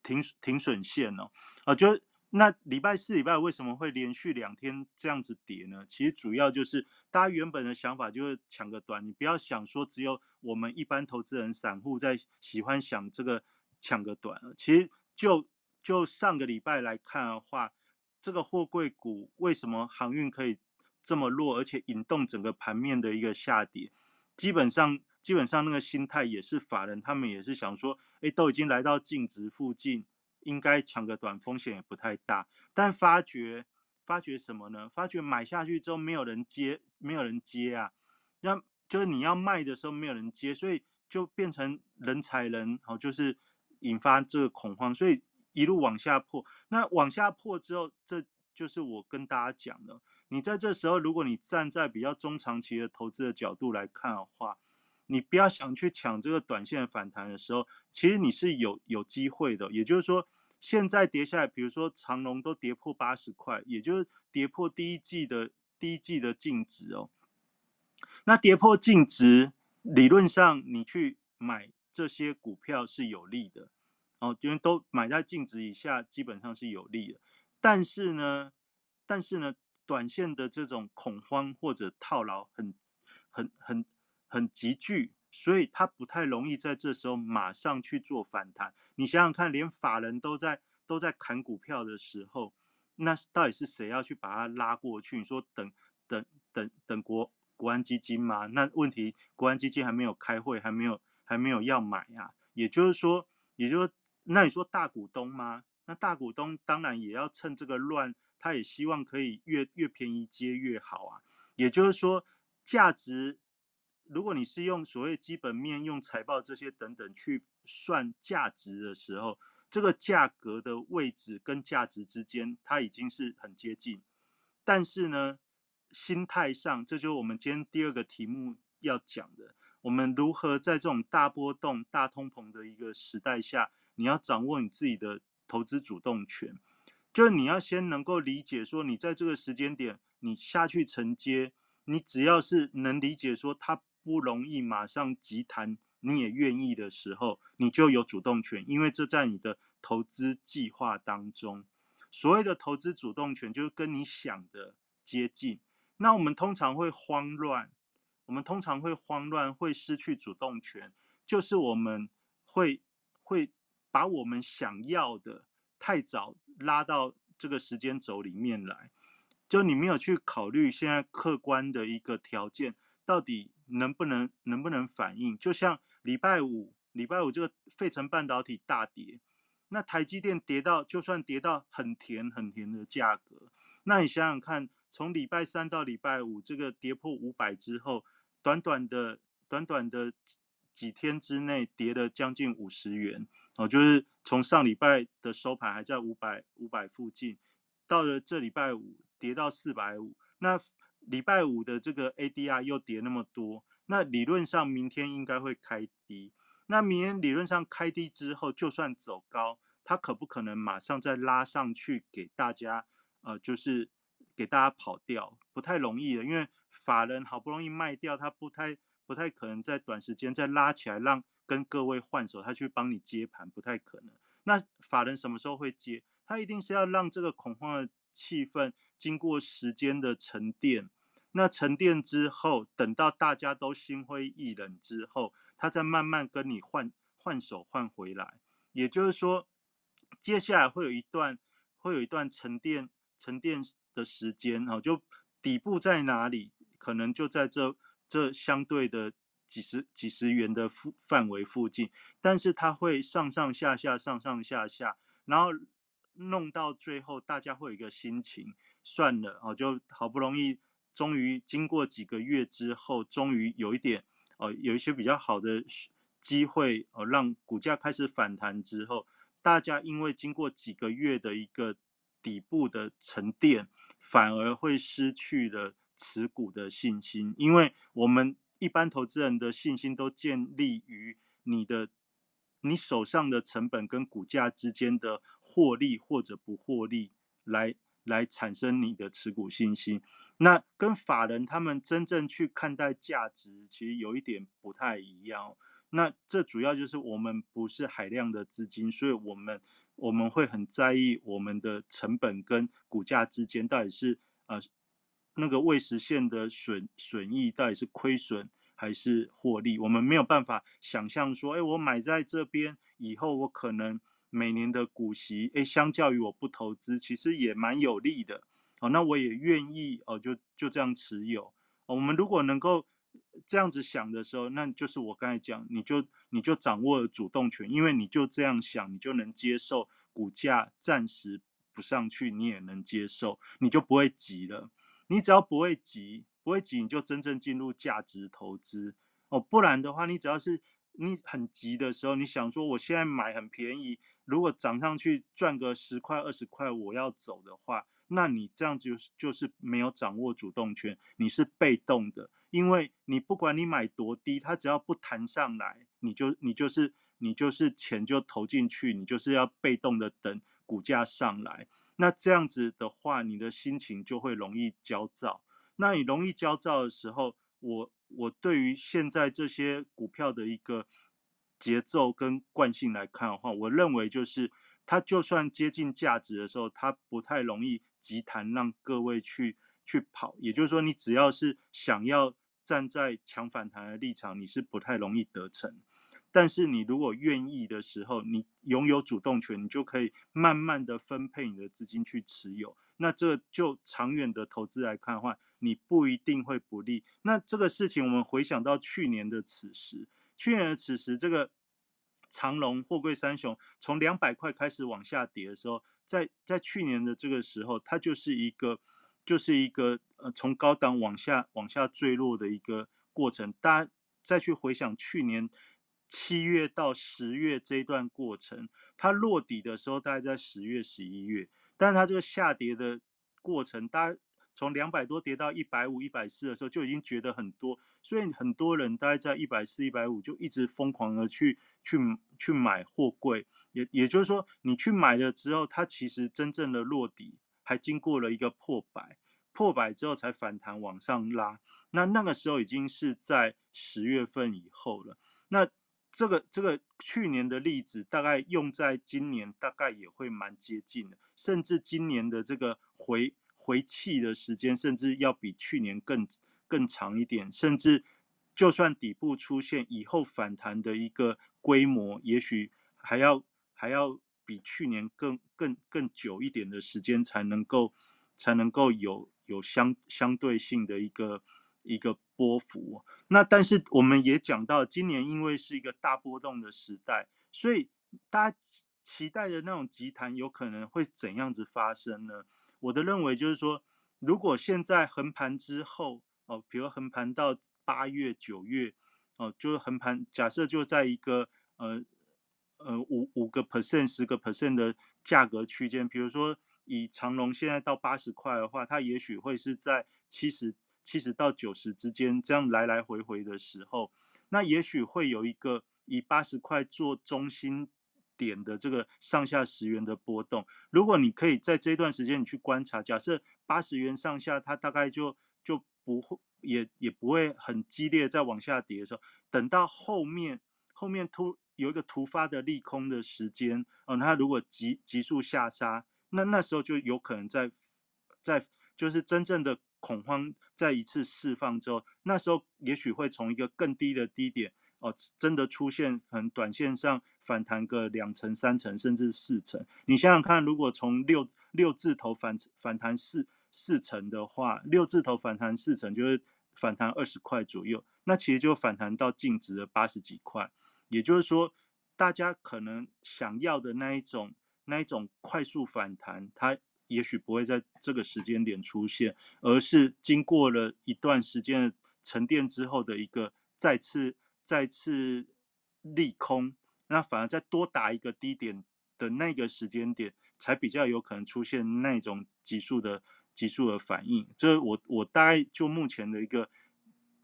停停损线哦，啊，就那礼拜四、礼拜为什么会连续两天这样子跌呢？其实主要就是大家原本的想法就是抢个短，你不要想说只有我们一般投资人、散户在喜欢想这个抢个短其实就就上个礼拜来看的话。这个货柜股为什么航运可以这么弱，而且引动整个盘面的一个下跌？基本上，基本上那个心态也是法人，他们也是想说，哎，都已经来到净值附近，应该抢个短，风险也不太大。但发觉，发觉什么呢？发觉买下去之后没有人接，没有人接啊，那就是你要卖的时候没有人接，所以就变成人踩人，好，就是引发这个恐慌，所以。一路往下破，那往下破之后，这就是我跟大家讲的。你在这时候，如果你站在比较中长期的投资的角度来看的话，你不要想去抢这个短线反弹的时候，其实你是有有机会的。也就是说，现在跌下来，比如说长隆都跌破八十块，也就是跌破第一季的第一季的净值哦。那跌破净值，理论上你去买这些股票是有利的。哦，因为都买在净值以下，基本上是有利的。但是呢，但是呢，短线的这种恐慌或者套牢很、很、很、很很急剧，所以它不太容易在这时候马上去做反弹。你想想看，连法人都在都在砍股票的时候，那到底是谁要去把它拉过去？你说等、等、等、等国国安基金吗？那问题国安基金还没有开会，还没有还没有要买呀。也就是说，也就是说。那你说大股东吗？那大股东当然也要趁这个乱，他也希望可以越越便宜接越好啊。也就是说，价值，如果你是用所谓基本面、用财报这些等等去算价值的时候，这个价格的位置跟价值之间，它已经是很接近。但是呢，心态上，这就是我们今天第二个题目要讲的：我们如何在这种大波动、大通膨的一个时代下。你要掌握你自己的投资主动权，就是你要先能够理解说，你在这个时间点你下去承接，你只要是能理解说它不容易马上急弹，你也愿意的时候，你就有主动权，因为这在你的投资计划当中。所谓的投资主动权，就是跟你想的接近。那我们通常会慌乱，我们通常会慌乱，会失去主动权，就是我们。会会把我们想要的太早拉到这个时间轴里面来，就你没有去考虑现在客观的一个条件到底能不能能不能反应。就像礼拜五，礼拜五这个费城半导体大跌，那台积电跌到就算跌到很甜很甜的价格，那你想想看，从礼拜三到礼拜五这个跌破五百之后，短短的短短的几天之内跌了将近五十元。哦，就是从上礼拜的收盘还在五百五百附近，到了这礼拜五跌到四百五，那礼拜五的这个 ADR 又跌那么多，那理论上明天应该会开低，那明天理论上开低之后，就算走高，它可不可能马上再拉上去给大家？呃，就是给大家跑掉，不太容易的，因为法人好不容易卖掉，他不太不太可能在短时间再拉起来让。跟各位换手，他去帮你接盘不太可能。那法人什么时候会接？他一定是要让这个恐慌的气氛经过时间的沉淀。那沉淀之后，等到大家都心灰意冷之后，他再慢慢跟你换换手换回来。也就是说，接下来会有一段会有一段沉淀沉淀的时间哦，就底部在哪里，可能就在这这相对的。几十几十元的附范围附近，但是它会上上下下上上下下，然后弄到最后，大家会有一个心情，算了哦，就好不容易，终于经过几个月之后，终于有一点哦，有一些比较好的机会哦，让股价开始反弹之后，大家因为经过几个月的一个底部的沉淀，反而会失去了持股的信心，因为我们。一般投资人的信心都建立于你的你手上的成本跟股价之间的获利或者不获利来来产生你的持股信心。那跟法人他们真正去看待价值，其实有一点不太一样。那这主要就是我们不是海量的资金，所以我们我们会很在意我们的成本跟股价之间到底是呃。那个未实现的损损益到底是亏损还是获利？我们没有办法想象说，哎，我买在这边以后，我可能每年的股息，哎，相较于我不投资，其实也蛮有利的。哦，那我也愿意哦，就就这样持有。我们如果能够这样子想的时候，那就是我刚才讲，你就你就掌握了主动权，因为你就这样想，你就能接受股价暂时不上去，你也能接受，你就不会急了。你只要不会急，不会急，你就真正进入价值投资哦。不然的话，你只要是你很急的时候，你想说我现在买很便宜，如果涨上去赚个十块二十块，我要走的话，那你这样就就是没有掌握主动权，你是被动的，因为你不管你买多低，它只要不弹上来，你就你就是你就是钱就投进去，你就是要被动的等股价上来。那这样子的话，你的心情就会容易焦躁。那你容易焦躁的时候，我我对于现在这些股票的一个节奏跟惯性来看的话，我认为就是它就算接近价值的时候，它不太容易急弹让各位去去跑。也就是说，你只要是想要站在强反弹的立场，你是不太容易得逞。但是你如果愿意的时候，你拥有主动权，你就可以慢慢的分配你的资金去持有。那这就长远的投资来看的话，你不一定会不利。那这个事情我们回想到去年的此时，去年的此时，这个长隆货柜三雄从两百块开始往下跌的时候，在在去年的这个时候，它就是一个就是一个呃从高档往下往下坠落的一个过程。大家再去回想去年。七月到十月这一段过程，它落底的时候大概在十月、十一月，但是它这个下跌的过程，大家从两百多跌到一百五、一百四的时候，就已经觉得很多，所以很多人大概在一百四、一百五就一直疯狂的去去去买货柜，也也就是说，你去买了之后，它其实真正的落底还经过了一个破百，破百之后才反弹往上拉，那那个时候已经是在十月份以后了，那。这个这个去年的例子，大概用在今年，大概也会蛮接近的，甚至今年的这个回回气的时间，甚至要比去年更更长一点，甚至就算底部出现以后反弹的一个规模，也许还要还要比去年更更更久一点的时间才能够才能够有有相相对性的一个一个波幅。那但是我们也讲到，今年因为是一个大波动的时代，所以大家期待的那种急弹有可能会怎样子发生呢？我的认为就是说，如果现在横盘之后，哦，比如横盘到八月、九月，哦，就是横盘，假设就在一个呃呃五五个 percent、十个 percent 的价格区间，比如说以长隆现在到八十块的话，它也许会是在七十七十到九十之间这样来来回回的时候，那也许会有一个以八十块做中心点的这个上下十元的波动。如果你可以在这段时间你去观察，假设八十元上下，它大概就不会。也也不会很激烈，再往下跌的时候，等到后面后面突有一个突发的利空的时间，嗯，它如果急急速下杀，那那时候就有可能在在就是真正的恐慌再一次释放之后，那时候也许会从一个更低的低点，哦，真的出现可能短线上反弹个两成、三成甚至四成。你想想看，如果从六六字头反反弹四四成的话，六字头反弹四成就是。反弹二十块左右，那其实就反弹到净值的八十几块，也就是说，大家可能想要的那一种那一种快速反弹，它也许不会在这个时间点出现，而是经过了一段时间的沉淀之后的一个再次再次利空，那反而再多打一个低点的那个时间点，才比较有可能出现那种急速的。急速的反应，这我我大概就目前的一个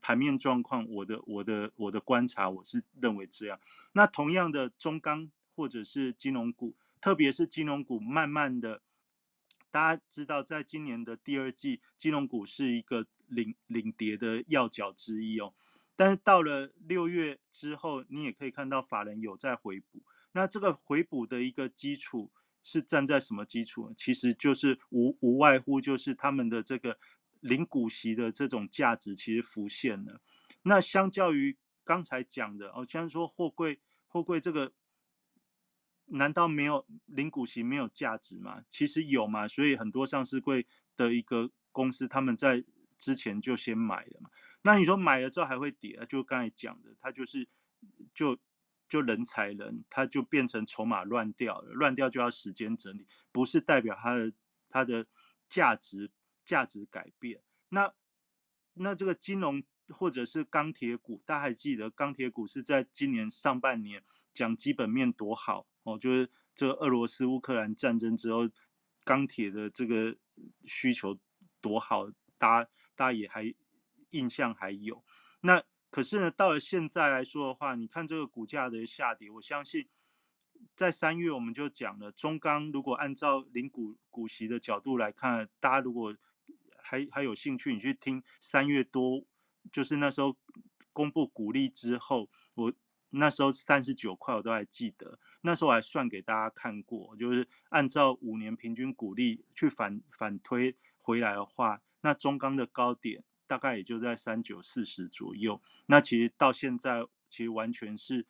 盘面状况，我的我的我的观察，我是认为这样。那同样的中钢或者是金融股，特别是金融股，慢慢的，大家知道，在今年的第二季，金融股是一个领领跌的要角之一哦。但是到了六月之后，你也可以看到法人有在回补，那这个回补的一个基础。是站在什么基础？其实就是无无外乎就是他们的这个零股息的这种价值其实浮现了。那相较于刚才讲的哦，像说货柜货柜这个，难道没有零股息没有价值吗？其实有嘛，所以很多上市柜的一个公司他们在之前就先买了嘛。那你说买了之后还会跌？就刚才讲的，它就是就。就人才人，他就变成筹码乱掉了，乱掉就要时间整理，不是代表它的它的价值价值改变。那那这个金融或者是钢铁股，大家还记得钢铁股是在今年上半年讲基本面多好哦，就是这个俄罗斯乌克兰战争之后，钢铁的这个需求多好，大家大家也还印象还有那。可是呢，到了现在来说的话，你看这个股价的下跌，我相信在三月我们就讲了，中钢如果按照零股股息的角度来看，大家如果还还有兴趣，你去听三月多，就是那时候公布股利之后，我那时候三十九块我都还记得，那时候我还算给大家看过，就是按照五年平均股利去反反推回来的话，那中钢的高点。大概也就在三九四十左右，那其实到现在其实完全是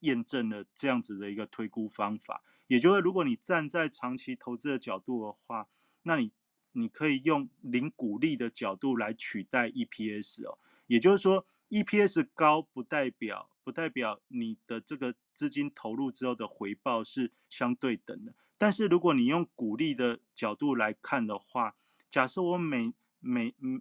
验证了这样子的一个推估方法。也就是如果你站在长期投资的角度的话，那你你可以用零股利的角度来取代 EPS 哦。也就是说，EPS 高不代表不代表你的这个资金投入之后的回报是相对等的。但是如果你用股利的角度来看的话，假设我每每嗯。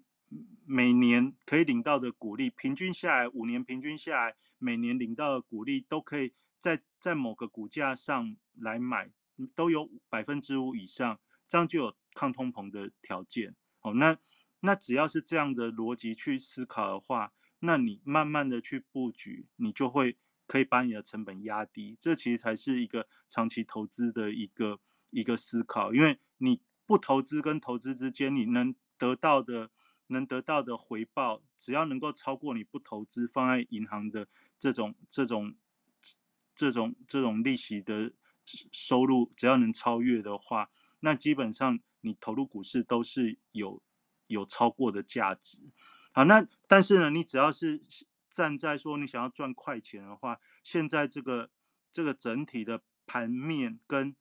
每年可以领到的股利，平均下来五年平均下来，每年领到的股利都可以在在某个股价上来买，都有百分之五以上，这样就有抗通膨的条件。哦，那那只要是这样的逻辑去思考的话，那你慢慢的去布局，你就会可以把你的成本压低。这其实才是一个长期投资的一个一个思考，因为你不投资跟投资之间，你能得到的。能得到的回报，只要能够超过你不投资放在银行的这种这种这种这种利息的收入，只要能超越的话，那基本上你投入股市都是有有超过的价值。好，那但是呢，你只要是站在说你想要赚快钱的话，现在这个这个整体的盘面跟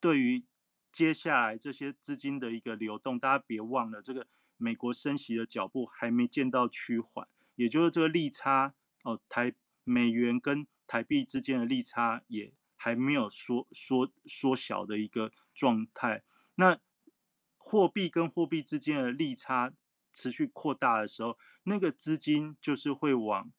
对于接下来这些资金的一个流动，大家别忘了，这个美国升息的脚步还没见到趋缓，也就是这个利差哦，台美元跟台币之间的利差也还没有缩缩缩小的一个状态。那货币跟货币之间的利差持续扩大的时候，那个资金就是会往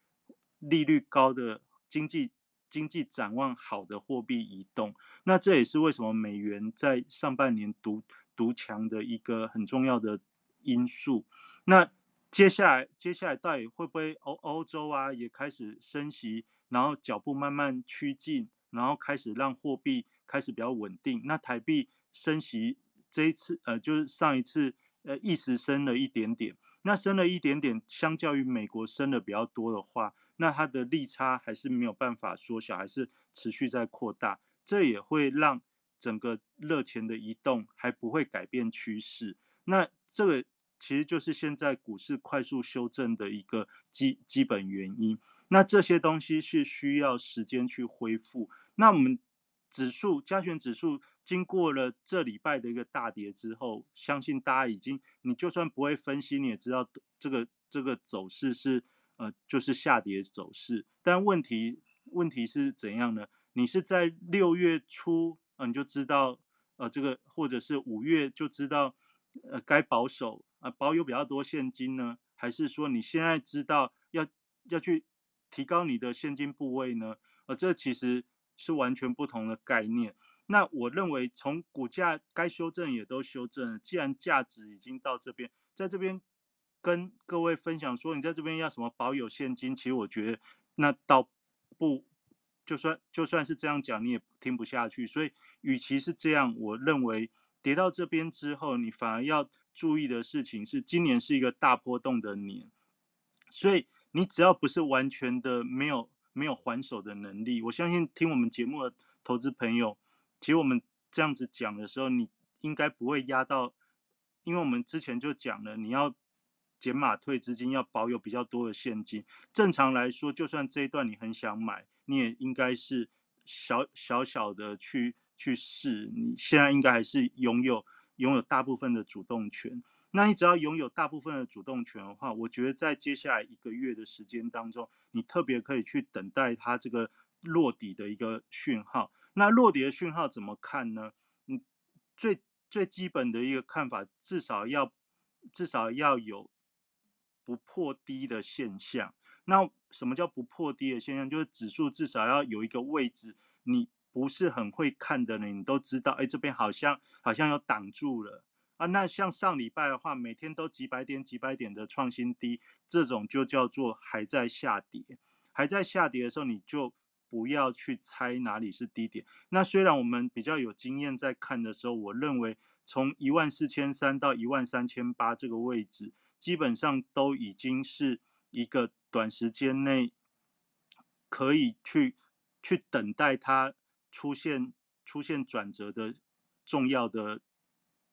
利率高的经济。经济展望好的货币移动，那这也是为什么美元在上半年独独强的一个很重要的因素。那接下来，接下来到底会不会欧欧洲啊也开始升息，然后脚步慢慢趋近，然后开始让货币开始比较稳定？那台币升息这一次，呃，就是上一次，呃，一时升了一点点，那升了一点点，相较于美国升的比较多的话。那它的利差还是没有办法缩小，还是持续在扩大，这也会让整个热钱的移动还不会改变趋势。那这个其实就是现在股市快速修正的一个基基本原因。那这些东西是需要时间去恢复。那我们指数加权指数经过了这礼拜的一个大跌之后，相信大家已经，你就算不会分析，你也知道这个这个走势是。呃，就是下跌走势，但问题问题是怎样呢？你是在六月初，呃，你就知道，呃，这个或者是五月就知道，呃，该保守啊，保有比较多现金呢，还是说你现在知道要要去提高你的现金部位呢？呃，这其实是完全不同的概念。那我认为从股价该修正也都修正了，既然价值已经到这边，在这边。跟各位分享说，你在这边要什么保有现金？其实我觉得那倒不，就算就算是这样讲，你也听不下去。所以，与其是这样，我认为跌到这边之后，你反而要注意的事情是，今年是一个大波动的年。所以，你只要不是完全的没有没有还手的能力，我相信听我们节目的投资朋友，其实我们这样子讲的时候，你应该不会压到，因为我们之前就讲了，你要。减码退资金要保有比较多的现金。正常来说，就算这一段你很想买，你也应该是小小小的去去试。你现在应该还是拥有拥有大部分的主动权。那你只要拥有大部分的主动权的话，我觉得在接下来一个月的时间当中，你特别可以去等待它这个落底的一个讯号。那落底的讯号怎么看呢？你，最最基本的一个看法，至少要至少要有。不破低的现象，那什么叫不破低的现象？就是指数至少要有一个位置，你不是很会看的人，你都知道，哎，这边好像好像有挡住了啊。那像上礼拜的话，每天都几百点几百点的创新低，这种就叫做还在下跌，还在下跌的时候，你就不要去猜哪里是低点。那虽然我们比较有经验，在看的时候，我认为从一万四千三到一万三千八这个位置。基本上都已经是一个短时间内可以去去等待它出现出现转折的重要的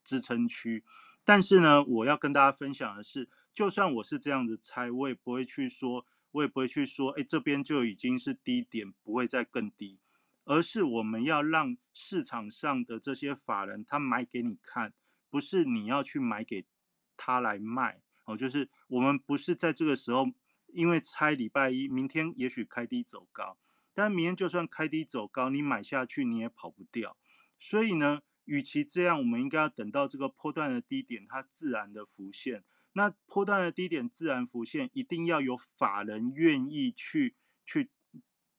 支撑区，但是呢，我要跟大家分享的是，就算我是这样子猜，我也不会去说，我也不会去说，哎，这边就已经是低点，不会再更低，而是我们要让市场上的这些法人他买给你看，不是你要去买给他来卖。哦，就是我们不是在这个时候，因为猜礼拜一，明天也许开低走高，但明天就算开低走高，你买下去你也跑不掉。所以呢，与其这样，我们应该要等到这个波段的低点它自然的浮现。那波段的低点自然浮现，一定要有法人愿意去去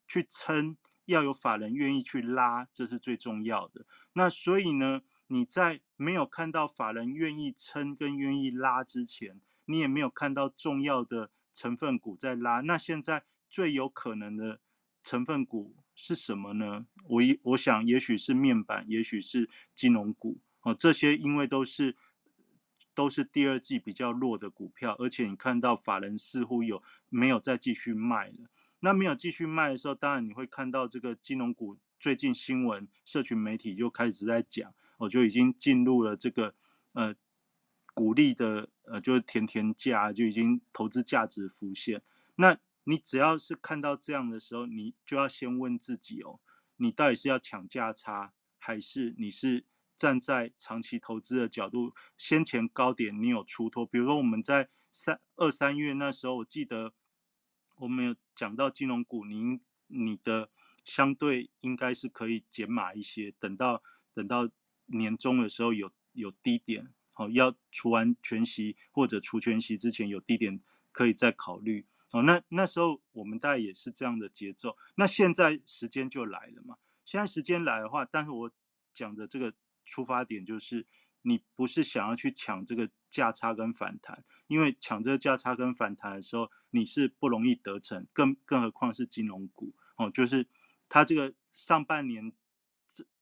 去撑，要有法人愿意去拉，这是最重要的。那所以呢，你在没有看到法人愿意撑跟愿意拉之前，你也没有看到重要的成分股在拉，那现在最有可能的成分股是什么呢？我一我想，也许是面板，也许是金融股哦。这些因为都是都是第二季比较弱的股票，而且你看到法人似乎有没有再继续卖了？那没有继续卖的时候，当然你会看到这个金融股最近新闻、社群媒体就开始在讲，我就已经进入了这个呃。鼓励的呃，就是甜甜价就已经投资价值浮现。那你只要是看到这样的时候，你就要先问自己哦，你到底是要抢价差，还是你是站在长期投资的角度？先前高点你有出脱，比如说我们在三二三月那时候，我记得我们有讲到金融股，您你的相对应该是可以减码一些，等到等到年终的时候有有低点，好要除完全息或者除全息之前有低点可以再考虑。哦，那那时候我们大概也是这样的节奏。那现在时间就来了嘛？现在时间来的话，但是我讲的这个出发点就是，你不是想要去抢这个价差跟反弹，因为抢这个价差跟反弹的时候，你是不容易得逞，更更何况是金融股哦，就是它这个上半年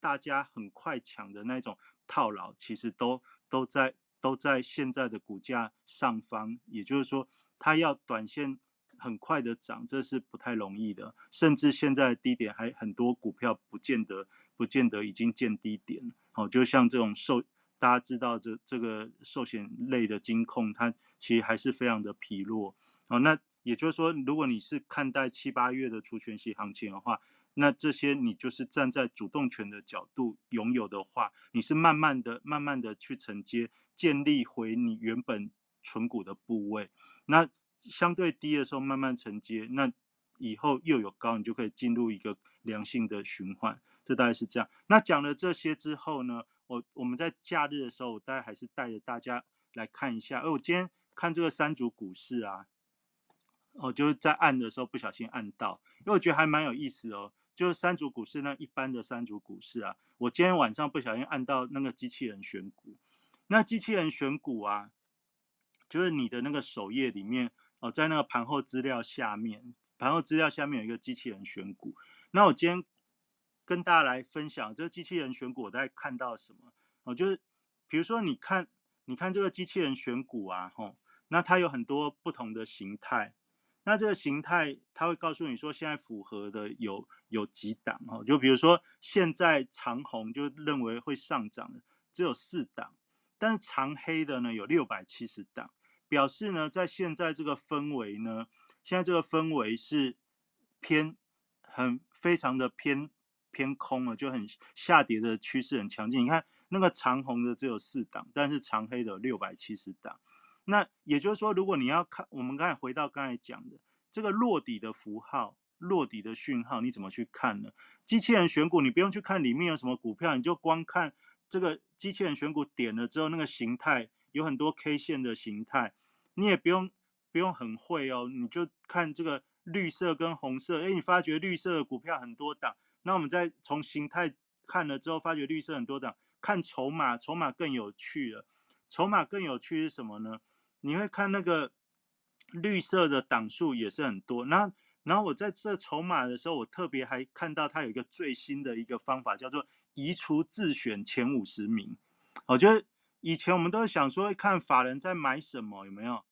大家很快抢的那种套牢，其实都都在都在现在的股价上方，也就是说，它要短线。很快的涨，这是不太容易的。甚至现在低点还很多股票不见得不见得已经见低点。好，就像这种寿，大家知道这这个寿险类的金控，它其实还是非常的疲弱。哦，那也就是说，如果你是看待七八月的除权息行情的话，那这些你就是站在主动权的角度拥有的话，你是慢慢的、慢慢的去承接，建立回你原本存股的部位。那相对低的时候慢慢承接，那以后又有高，你就可以进入一个良性的循环。这大概是这样。那讲了这些之后呢，我我们在假日的时候，我大概还是带着大家来看一下。哎，我今天看这个三组股市啊，哦，就是在按的时候不小心按到，因为我觉得还蛮有意思哦。就是三组股市那一般的三组股市啊，我今天晚上不小心按到那个机器人选股。那机器人选股啊，就是你的那个首页里面。哦，在那个盘后资料下面，盘后资料下面有一个机器人选股。那我今天跟大家来分享这个机器人选股，我在看到什么？哦，就是比如说你看，你看这个机器人选股啊，吼，那它有很多不同的形态。那这个形态，它会告诉你说，现在符合的有有几档哦。就比如说现在长红就认为会上涨的只有四档，但是长黑的呢有六百七十档。表示呢，在现在这个氛围呢，现在这个氛围是偏很非常的偏偏空了，就很下跌的趋势很强劲。你看那个长红的只有四档，但是长黑的六百七十档。那也就是说，如果你要看我们刚才回到刚才讲的这个落底的符号、落底的讯号，你怎么去看呢？机器人选股，你不用去看里面有什么股票，你就光看这个机器人选股点了之后那个形态。有很多 K 线的形态，你也不用不用很会哦，你就看这个绿色跟红色，哎，你发觉绿色的股票很多档，那我们再从形态看了之后，发觉绿色很多档，看筹码，筹码更有趣了。筹码更有趣是什么呢？你会看那个绿色的档数也是很多，那然后我在这筹码的时候，我特别还看到它有一个最新的一个方法，叫做移除自选前五十名，我觉得。以前我们都是想说看法人在买什么有没有？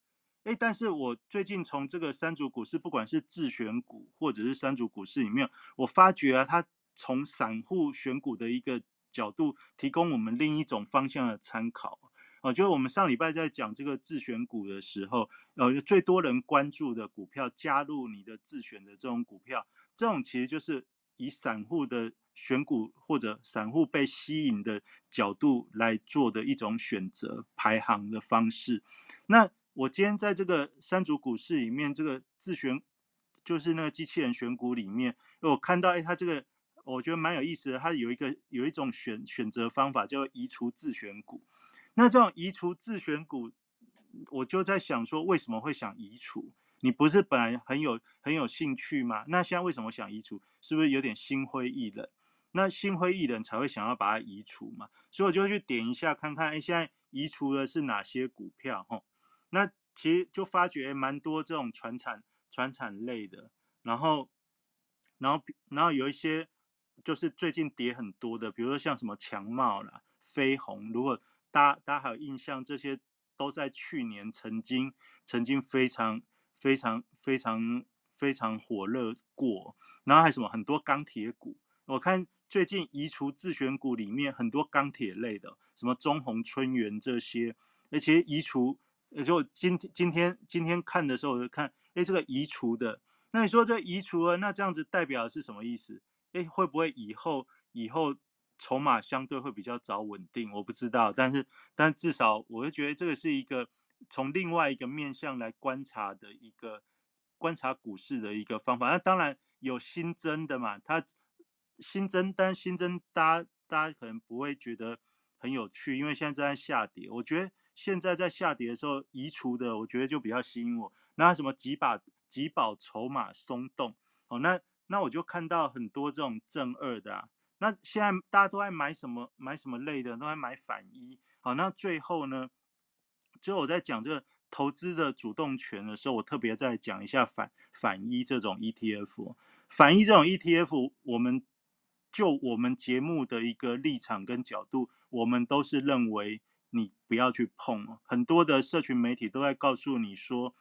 哎，但是我最近从这个三组股市，不管是自选股或者是三组股市里面，我发觉啊，它从散户选股的一个角度，提供我们另一种方向的参考。哦，就是我们上礼拜在讲这个自选股的时候，呃，最多人关注的股票，加入你的自选的这种股票，这种其实就是以散户的。选股或者散户被吸引的角度来做的一种选择排行的方式。那我今天在这个三组股市里面，这个自选就是那个机器人选股里面，我看到哎，它这个我觉得蛮有意思的，它有一个有一种选选择方法叫移除自选股。那这种移除自选股，我就在想说，为什么会想移除？你不是本来很有很有兴趣吗？那现在为什么想移除？是不是有点心灰意冷？那心灰意冷才会想要把它移除嘛，所以我就去点一下看看，哎，现在移除的是哪些股票？吼，那其实就发觉蛮多这种传产、传产类的，然后，然后，然后有一些就是最近跌很多的，比如说像什么强茂啦、飞鸿，如果大家大家还有印象，这些都在去年曾经曾经非常非常非常非常火热过，然后还有什么很多钢铁股，我看。最近移除自选股里面很多钢铁类的，什么中红、春元这些，而且移除，就今今天今天看的时候，我就看，哎，这个移除的那你说这移除了，那这样子代表的是什么意思？哎，会不会以后以后筹码相对会比较早稳定？我不知道，但是但至少我就觉得这个是一个从另外一个面向来观察的一个观察股市的一个方法。那当然有新增的嘛，它新增，但新增大家大家可能不会觉得很有趣，因为现在正在下跌。我觉得现在在下跌的时候移除的，我觉得就比较吸引我。那什么几把？几保筹码松动，哦，那那我就看到很多这种正二的啊。那现在大家都在买什么买什么类的，都在买反一。好，那最后呢，最后我在讲这个投资的主动权的时候，我特别再讲一下反反一这种 ETF。反一这种 ETF，我们就我们节目的一个立场跟角度，我们都是认为你不要去碰哦。很多的社群媒体都在告诉你说。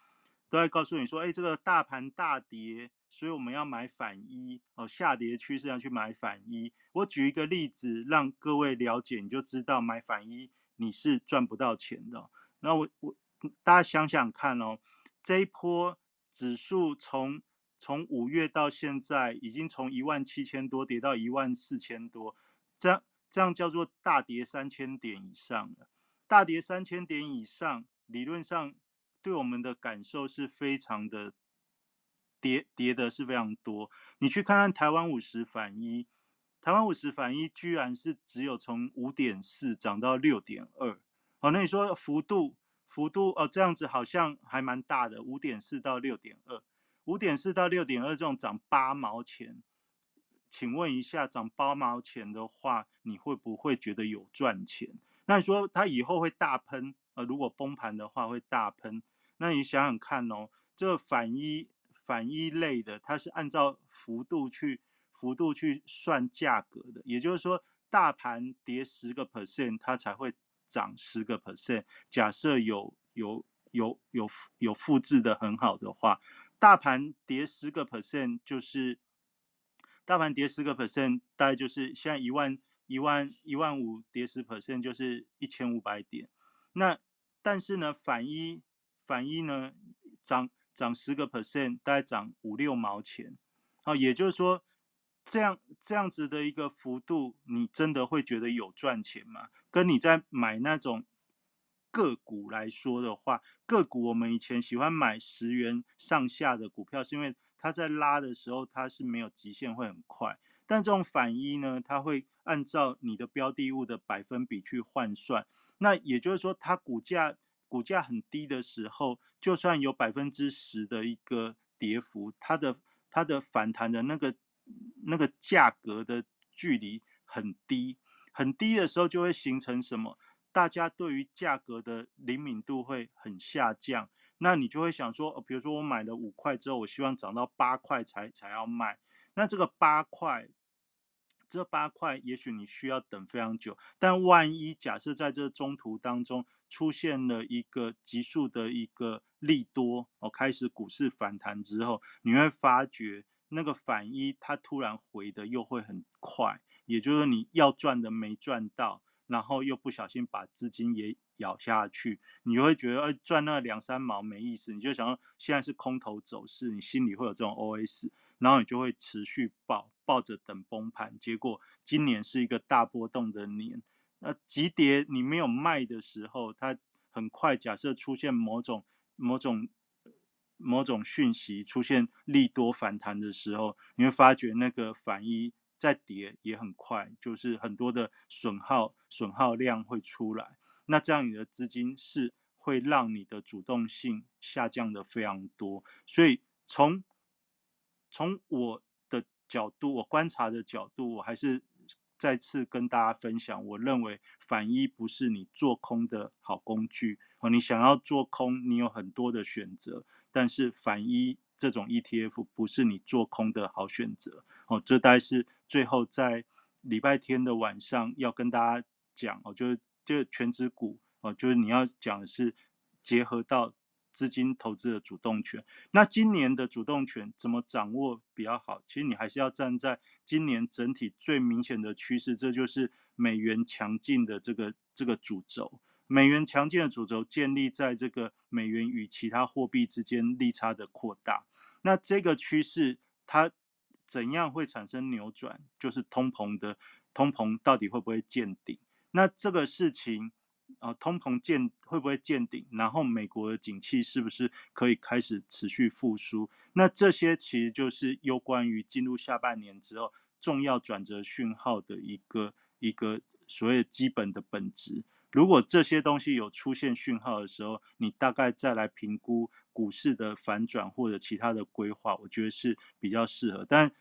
都在告诉你说，哎，这个大盘大跌，所以我们要买反一哦，下跌趋势要去买反一。我举一个例子，让各位了解，你就知道买反一你是赚不到钱的。那我我大家想想看哦，这一波指数从从五月到现在，已经从一万七千多跌到一万四千多，这样这样叫做大跌三千点以上了。大跌三千点以上，理论上。对我们的感受是非常的跌跌的是非常多。你去看看台湾五十反一，台湾五十反一居然是只有从五点四涨到六点二。好，那你说幅度幅度哦，这样子好像还蛮大的，五点四到六点二，五点四到六点二这种涨八毛钱，请问一下，涨八毛钱的话，你会不会觉得有赚钱？那你说它以后会大喷？呃，如果崩盘的话会大喷？那你想想看哦，这个反一反一类的，它是按照幅度去幅度去算价格的，也就是说，大盘跌十个 percent，它才会涨十个 percent。假设有有有有有复制的很好的话，大盘跌十个 percent 就是大盘跌十个 percent，大概就是现在一万一万一万五跌十 percent 就是一千五百点。那但是呢，反一。反一呢，涨涨十个 percent，大概涨五六毛钱，啊，也就是说，这样这样子的一个幅度，你真的会觉得有赚钱吗？跟你在买那种个股来说的话，个股我们以前喜欢买十元上下的股票，是因为它在拉的时候它是没有极限，会很快。但这种反一呢，它会按照你的标的物的百分比去换算，那也就是说，它股价。股价很低的时候，就算有百分之十的一个跌幅，它的它的反弹的那个那个价格的距离很低，很低的时候就会形成什么？大家对于价格的灵敏度会很下降。那你就会想说，比如说我买了五块之后，我希望涨到八块才才要卖。那这个八块，这八块也许你需要等非常久。但万一假设在这中途当中，出现了一个急速的一个利多哦，开始股市反弹之后，你会发觉那个反一它突然回的又会很快，也就是你要赚的没赚到，然后又不小心把资金也咬下去，你就会觉得赚那两三毛没意思，你就想说现在是空头走势，你心里会有这种 OS，然后你就会持续爆抱着等崩盘，结果今年是一个大波动的年。那急跌你没有卖的时候，它很快假设出现某种某种某种讯息出现利多反弹的时候，你会发觉那个反一在跌也很快，就是很多的损耗损耗量会出来。那这样你的资金是会让你的主动性下降的非常多。所以从从我角度，我观察的角度，我还是。再次跟大家分享，我认为反一不是你做空的好工具哦。你想要做空，你有很多的选择，但是反一这种 ETF 不是你做空的好选择哦。这大概是最后在礼拜天的晚上要跟大家讲哦，就是这个全职股哦，就是你要讲的是结合到。资金投资的主动权，那今年的主动权怎么掌握比较好？其实你还是要站在今年整体最明显的趋势，这就是美元强劲的这个这个主轴。美元强劲的主轴建立在这个美元与其他货币之间利差的扩大。那这个趋势它怎样会产生扭转？就是通膨的通膨到底会不会见顶？那这个事情啊，通膨见会不会见顶？然后美国的景气是不是可以开始持续复苏？那这些其实就是有关于进入下半年之后重要转折讯号的一个一个所谓基本的本质。如果这些东西有出现讯号的时候，你大概再来评估股市的反转或者其他的规划，我觉得是比较适合。但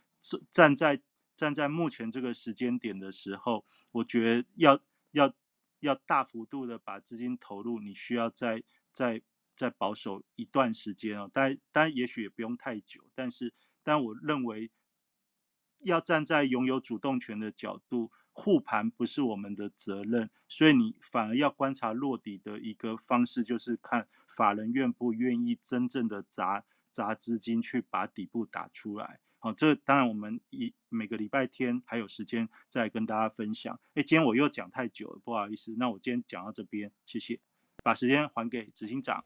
站在站在目前这个时间点的时候，我觉得要要要大幅度的把资金投入，你需要再再再保守一段时间哦。但但也许也不用太久，但是但我认为要站在拥有主动权的角度。护盘不是我们的责任，所以你反而要观察落底的一个方式，就是看法人愿不愿意真正的砸砸资金去把底部打出来。这当然我们一每个礼拜天还有时间再跟大家分享。哎，今天我又讲太久了，不好意思，那我今天讲到这边，谢谢，把时间还给执行长。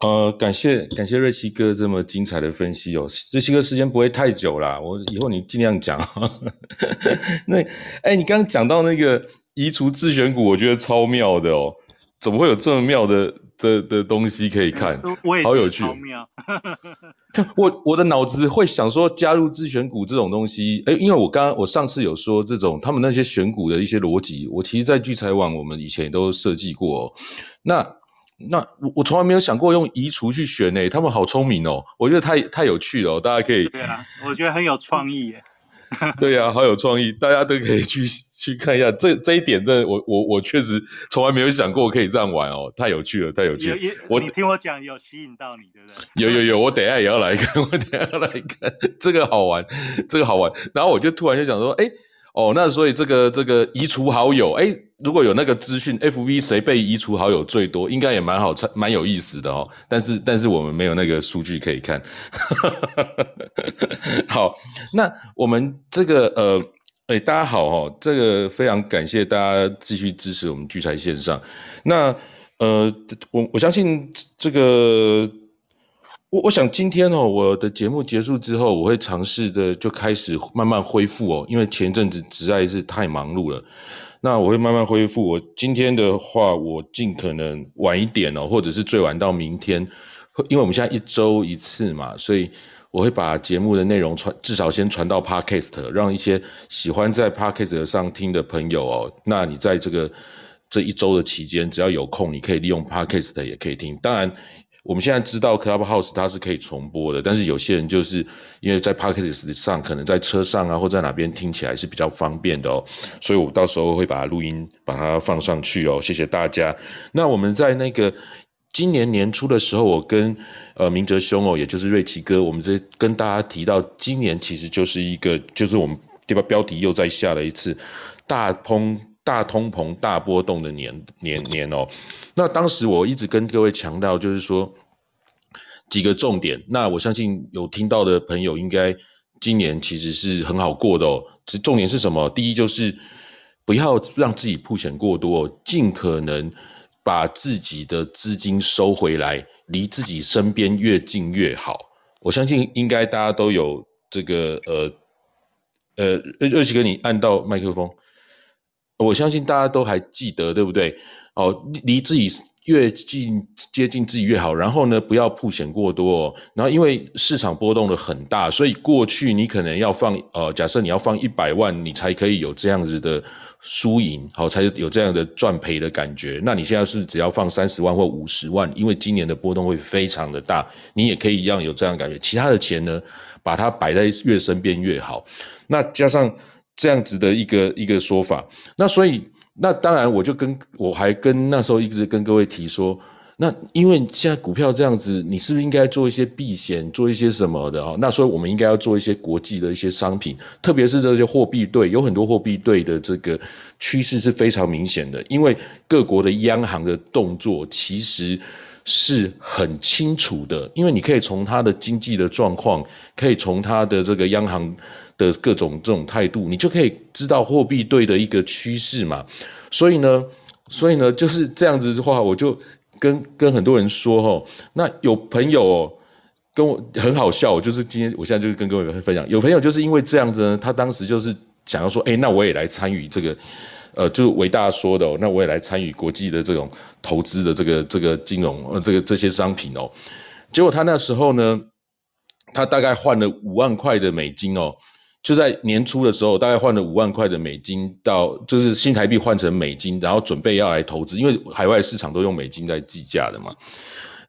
呃，感谢感谢瑞希哥这么精彩的分析哦。瑞希哥时间不会太久啦，我以后你尽量讲。(laughs) 那哎，你刚刚讲到那个移除自选股，我觉得超妙的哦。怎么会有这么妙的的的东西可以看？好有趣，妙。(laughs) 看我我的脑子会想说加入自选股这种东西。哎，因为我刚刚我上次有说这种他们那些选股的一些逻辑，我其实在聚财网我们以前也都设计过。那那我我从来没有想过用移除去选诶，他们好聪明哦，我觉得太太有趣了，大家可以对啊，我觉得很有创意耶，(laughs) 对呀，好有创意，大家都可以去 (laughs) 去看一下这这一点，真的我我我确实从来没有想过可以这样玩哦，太有趣了，太有趣了。我你听我讲有吸引到你，对不对？有有有，我等下也要来看，(laughs) 我等下要来看，这个好玩，这个好玩。然后我就突然就想说，哎。哦，那所以这个这个移除好友，哎，如果有那个资讯，FV 谁被移除好友最多，应该也蛮好，蛮有意思的哦。但是但是我们没有那个数据可以看。(laughs) 好，那我们这个呃，哎，大家好哦，这个非常感谢大家继续支持我们聚财线上。那呃，我我相信这个。我我想今天哦，我的节目结束之后，我会尝试的就开始慢慢恢复哦，因为前阵子实在是太忙碌了。那我会慢慢恢复。我今天的话，我尽可能晚一点哦，或者是最晚到明天，因为我们现在一周一次嘛，所以我会把节目的内容传，至少先传到 Podcast，让一些喜欢在 Podcast 上听的朋友哦，那你在这个这一周的期间，只要有空，你可以利用 Podcast 也可以听。当然。我们现在知道 Clubhouse 它是可以重播的，但是有些人就是因为在 Podcast 上，可能在车上啊或在哪边听起来是比较方便的哦，所以我到时候会把录音把它放上去哦，谢谢大家。那我们在那个今年年初的时候，我跟呃明哲兄哦，也就是瑞奇哥，我们这跟大家提到，今年其实就是一个就是我们对吧？标题又在下了一次大通。大通膨、大波动的年年年哦，那当时我一直跟各位强调，就是说几个重点。那我相信有听到的朋友，应该今年其实是很好过的哦。这重点是什么？第一就是不要让自己铺钱过多，尽可能把自己的资金收回来，离自己身边越近越好。我相信应该大家都有这个呃呃，瑞奇哥，你按到麦克风。我相信大家都还记得，对不对？哦，离自己越近、接近自己越好。然后呢，不要铺险过多。然后，因为市场波动的很大，所以过去你可能要放呃，假设你要放一百万，你才可以有这样子的输赢，好，才有这样的赚赔的感觉。那你现在是只要放三十万或五十万，因为今年的波动会非常的大，你也可以一样有这样感觉。其他的钱呢，把它摆在越身边越好。那加上。这样子的一个一个说法，那所以那当然我就跟我还跟那时候一直跟各位提说，那因为现在股票这样子，你是不是应该做一些避险，做一些什么的啊？那所以我们应该要做一些国际的一些商品，特别是这些货币对，有很多货币对的这个趋势是非常明显的，因为各国的央行的动作其实是很清楚的，因为你可以从它的经济的状况，可以从它的这个央行。的各种这种态度，你就可以知道货币对的一个趋势嘛。所以呢，所以呢，就是这样子的话，我就跟跟很多人说哈，那有朋友哦跟我很好笑，就是今天我现在就是跟各位分享，有朋友就是因为这样子呢，他当时就是想要说，哎，那我也来参与这个，呃，就是伟大说的，那我也来参与国际的这种投资的这个这个金融呃这个这些商品哦。结果他那时候呢，他大概换了五万块的美金哦。就在年初的时候，大概换了五万块的美金到，就是新台币换成美金，然后准备要来投资，因为海外市场都用美金在计价的嘛。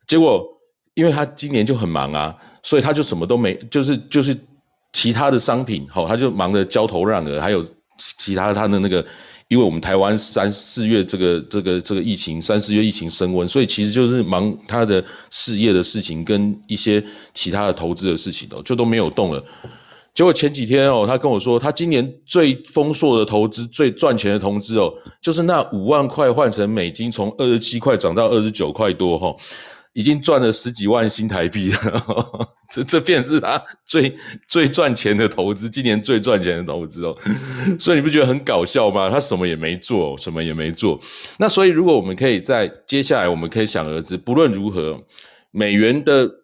结果，因为他今年就很忙啊，所以他就什么都没，就是就是其他的商品，好，他就忙着焦头烂额，还有其他他的那个，因为我们台湾三四月这个这个这个疫情，三四月疫情升温，所以其实就是忙他的事业的事情跟一些其他的投资的事情都，就都没有动了。结果前几天哦，他跟我说，他今年最丰硕的投资、最赚钱的投资哦，就是那五万块换成美金，从二十七块涨到二十九块多哈，已经赚了十几万新台币了。这这便是他最最赚钱的投资，今年最赚钱的投资哦。所以你不觉得很搞笑吗？他什么也没做，什么也没做。那所以如果我们可以在接下来，我们可以想而知，不论如何，美元的。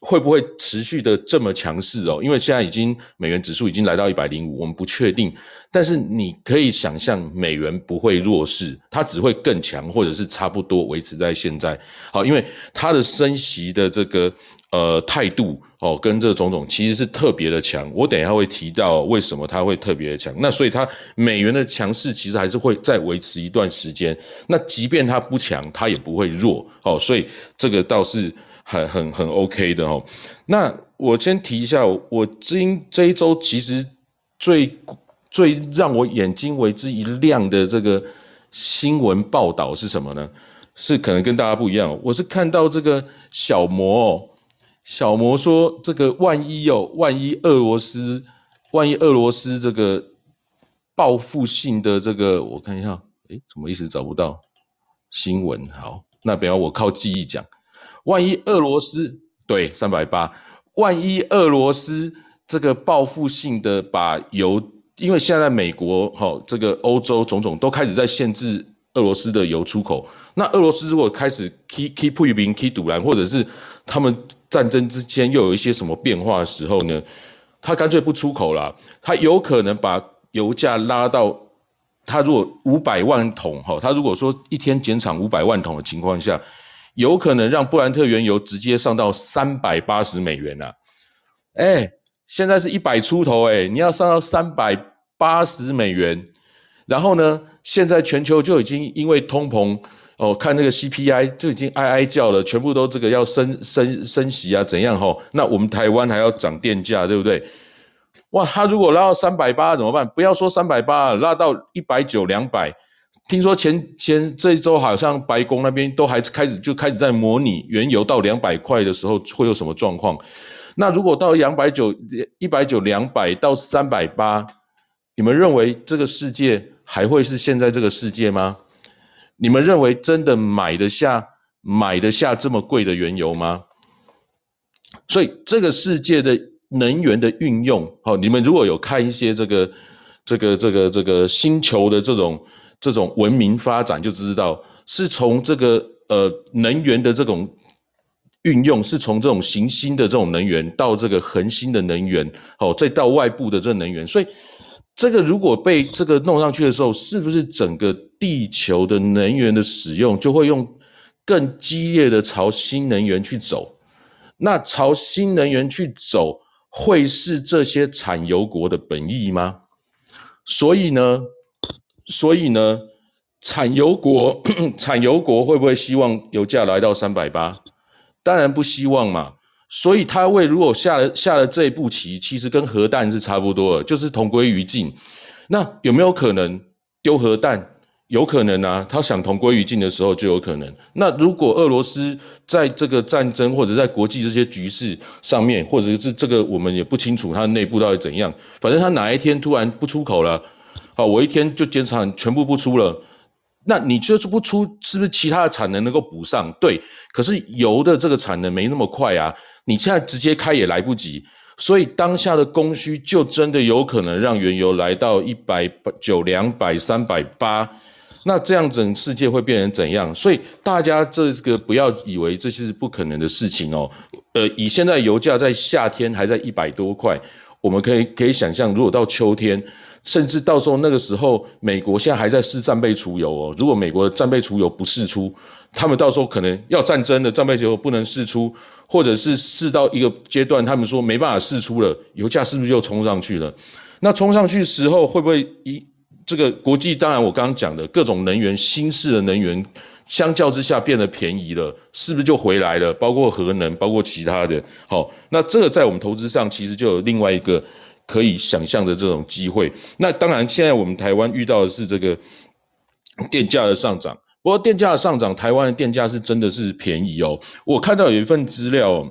会不会持续的这么强势哦？因为现在已经美元指数已经来到一百零五，我们不确定。但是你可以想象，美元不会弱势，它只会更强，或者是差不多维持在现在。好，因为它的升息的这个呃态度哦，跟这种种其实是特别的强。我等一下会提到为什么它会特别的强。那所以它美元的强势其实还是会再维持一段时间。那即便它不强，它也不会弱哦。所以这个倒是。很很很 OK 的哦，那我先提一下，我今这一周其实最最让我眼睛为之一亮的这个新闻报道是什么呢？是可能跟大家不一样，我是看到这个小魔，小魔说这个万一哦，万一俄罗斯，万一俄罗斯这个报复性的这个，我看一下，诶，怎么一直找不到新闻？好，那不要我靠记忆讲。万一俄罗斯对三百八，万一俄罗斯这个报复性的把油，因为现在美国哈这个欧洲种种都开始在限制俄罗斯的油出口，那俄罗斯如果开始 keep keep 不平 keep 堵拦，或者是他们战争之间又有一些什么变化的时候呢，他干脆不出口了，他有可能把油价拉到，他如果五百万桶哈，他如果说一天减产五百万桶的情况下。有可能让布兰特原油直接上到三百八十美元啊！哎，现在是一百出头哎，你要上到三百八十美元，然后呢，现在全球就已经因为通膨哦，看那个 CPI 就已经哀哀叫了，全部都这个要升升升息啊，怎样哈？那我们台湾还要涨电价，对不对？哇，他如果拉到三百八怎么办？不要说三百八，拉到一百九、两百。听说前前这一周好像白宫那边都还开始就开始在模拟原油到两百块的时候会有什么状况。那如果到两百九、一百九、两百到三百八，你们认为这个世界还会是现在这个世界吗？你们认为真的买得下、买得下这么贵的原油吗？所以这个世界的能源的运用，好，你们如果有看一些这个、这个、这个、这个星球的这种。这种文明发展就知道，是从这个呃能源的这种运用，是从这种行星的这种能源到这个恒星的能源，好，再到外部的这能源。所以，这个如果被这个弄上去的时候，是不是整个地球的能源的使用就会用更激烈的朝新能源去走？那朝新能源去走，会是这些产油国的本意吗？所以呢？所以呢，产油国 (coughs) 产油国会不会希望油价来到三百八？当然不希望嘛。所以他为如果下了下了这一步棋，其实跟核弹是差不多的，就是同归于尽。那有没有可能丢核弹？有可能啊。他想同归于尽的时候就有可能。那如果俄罗斯在这个战争或者在国际这些局势上面，或者是这个我们也不清楚它内部到底怎样。反正他哪一天突然不出口了。好，我一天就减产全部不出了，那你就是不出，是不是其他的产能能够补上？对，可是油的这个产能没那么快啊，你现在直接开也来不及，所以当下的供需就真的有可能让原油来到一百九、两百、三百八，那这样整世界会变成怎样？所以大家这个不要以为这些是不可能的事情哦。呃，以现在油价在夏天还在一百多块，我们可以可以想象，如果到秋天，甚至到时候那个时候，美国现在还在试战备储油哦。如果美国的战备储油不试出，他们到时候可能要战争的战备储油不能试出，或者是试到一个阶段，他们说没办法试出了，油价是不是又冲上去了？那冲上去时候会不会一？这个国际当然，我刚刚讲的各种能源、新式的能源，相较之下变得便宜了，是不是就回来了？包括核能，包括其他的。好，那这个在我们投资上，其实就有另外一个可以想象的这种机会。那当然，现在我们台湾遇到的是这个电价的上涨。不过，电价的上涨，台湾的电价是真的是便宜哦。我看到有一份资料，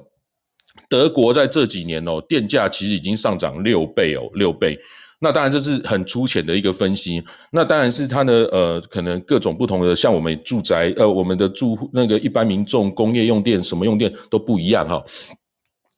德国在这几年哦，电价其实已经上涨六倍哦，六倍。那当然这是很粗浅的一个分析。那当然是它的呃，可能各种不同的，像我们住宅呃，我们的住户那个一般民众工业用电什么用电都不一样哈。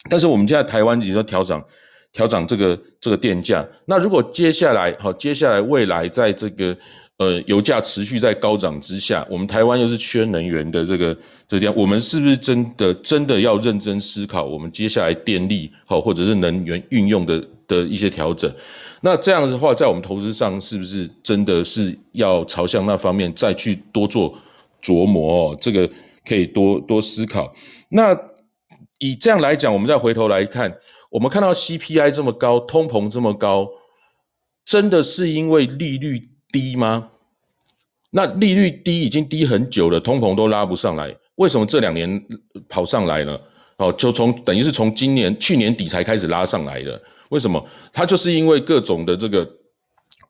但是我们现在台湾已经调整调涨这个这个电价。那如果接下来好，接下来未来在这个呃油价持续在高涨之下，我们台湾又是缺能源的这个这样，我们是不是真的真的要认真思考我们接下来电力好或者是能源运用的的一些调整？那这样的话，在我们投资上，是不是真的是要朝向那方面再去多做琢磨？哦，这个可以多多思考。那以这样来讲，我们再回头来看，我们看到 CPI 这么高，通膨这么高，真的是因为利率低吗？那利率低已经低很久了，通膨都拉不上来，为什么这两年跑上来了？哦，就从等于是从今年去年底才开始拉上来的。为什么？它就是因为各种的这个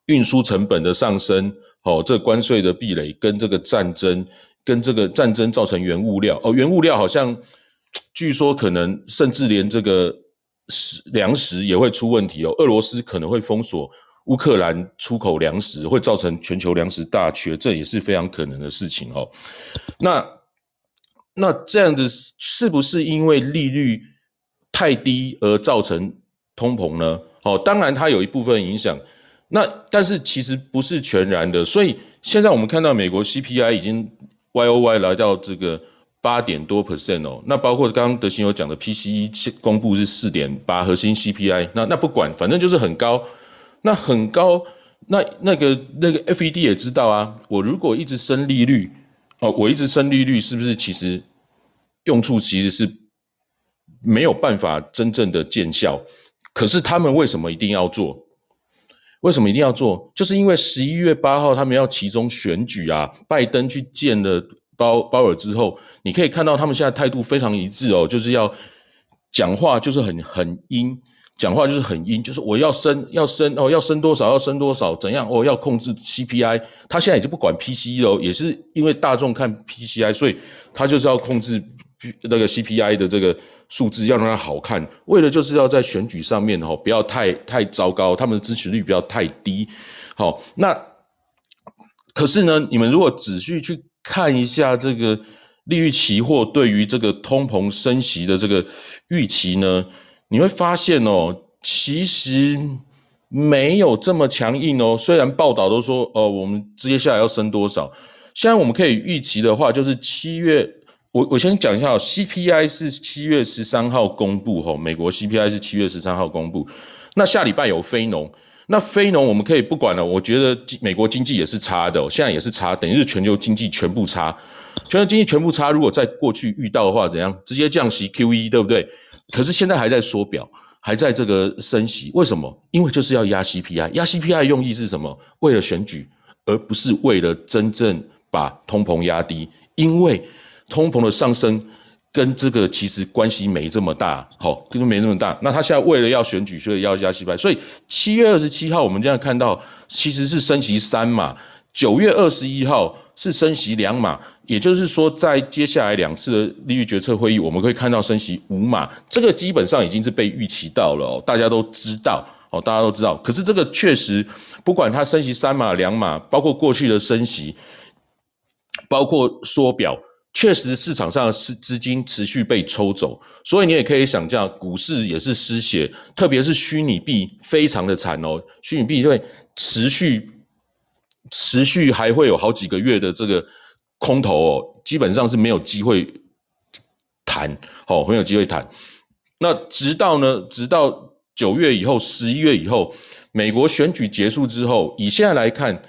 运输成本的上升，哦，这关税的壁垒跟这个战争，跟这个战争造成原物料，哦，原物料好像据说可能甚至连这个食粮食也会出问题哦，俄罗斯可能会封锁乌克兰出口粮食，会造成全球粮食大缺，这也是非常可能的事情哦。那那这样子是不是因为利率太低而造成？通膨呢？哦，当然它有一部分影响，那但是其实不是全然的。所以现在我们看到美国 CPI 已经 Y O Y 来到这个八点多 percent 哦。那包括刚刚德兴有讲的 PCE 公布是四点八，核心 CPI 那那不管，反正就是很高。那很高，那那个那个 FED 也知道啊。我如果一直升利率，哦，我一直升利率，是不是其实用处其实是没有办法真正的见效？可是他们为什么一定要做？为什么一定要做？就是因为十一月八号他们要其中选举啊，拜登去见了鲍鲍尔之后，你可以看到他们现在态度非常一致哦，就是要讲话就是很很阴，讲话就是很阴，就是我要升要升哦，要升多少要升多少，怎样哦要控制 CPI，他现在已经不管 PCE 了，也是因为大众看 PCI，所以他就是要控制。那个 CPI 的这个数字要让它好看，为了就是要在选举上面哈不要太太糟糕，他们的支持率不要太低。好，那可是呢，你们如果仔细去看一下这个利率期货对于这个通膨升息的这个预期呢，你会发现哦，其实没有这么强硬哦。虽然报道都说哦，我们接下来要升多少，现在我们可以预期的话，就是七月。我我先讲一下哦，CPI 是七月十三号公布，吼，美国 CPI 是七月十三号公布。那下礼拜有非农，那非农我们可以不管了。我觉得美国经济也是差的，现在也是差，等于是全球经济全部差，全球经济全部差。如果在过去遇到的话，怎样直接降息 QE，对不对？可是现在还在缩表，还在这个升息，为什么？因为就是要压 CPI，压 CPI 用意是什么？为了选举，而不是为了真正把通膨压低，因为。通膨的上升跟这个其实关系没这么大，好，就是没那么大。那他现在为了要选举，所以要加息派，所以七月二十七号我们现在看到其实是升息三码，九月二十一号是升息两码，也就是说在接下来两次的利率决策会议，我们可以看到升息五码，这个基本上已经是被预期到了，大家都知道，哦，大家都知道。可是这个确实，不管它升息三码两码，包括过去的升息，包括缩表。确实，市场上是资金持续被抽走，所以你也可以想象，股市也是失血，特别是虚拟币非常的惨哦。虚拟币会持续持续还会有好几个月的这个空头哦，基本上是没有机会谈哦，没有机会谈。那直到呢，直到九月以后、十一月以后，美国选举结束之后，以现在来看，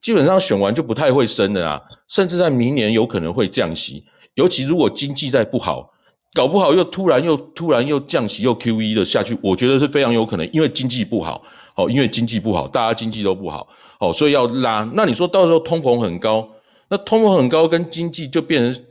基本上选完就不太会升了啊，甚至在明年有可能会降息。尤其如果经济再不好，搞不好又突然又突然又降息又 Q E 的下去，我觉得是非常有可能，因为经济不好，哦，因为经济不好，大家经济都不好，哦，所以要拉。那你说到时候通膨很高，那通膨很高跟经济就变成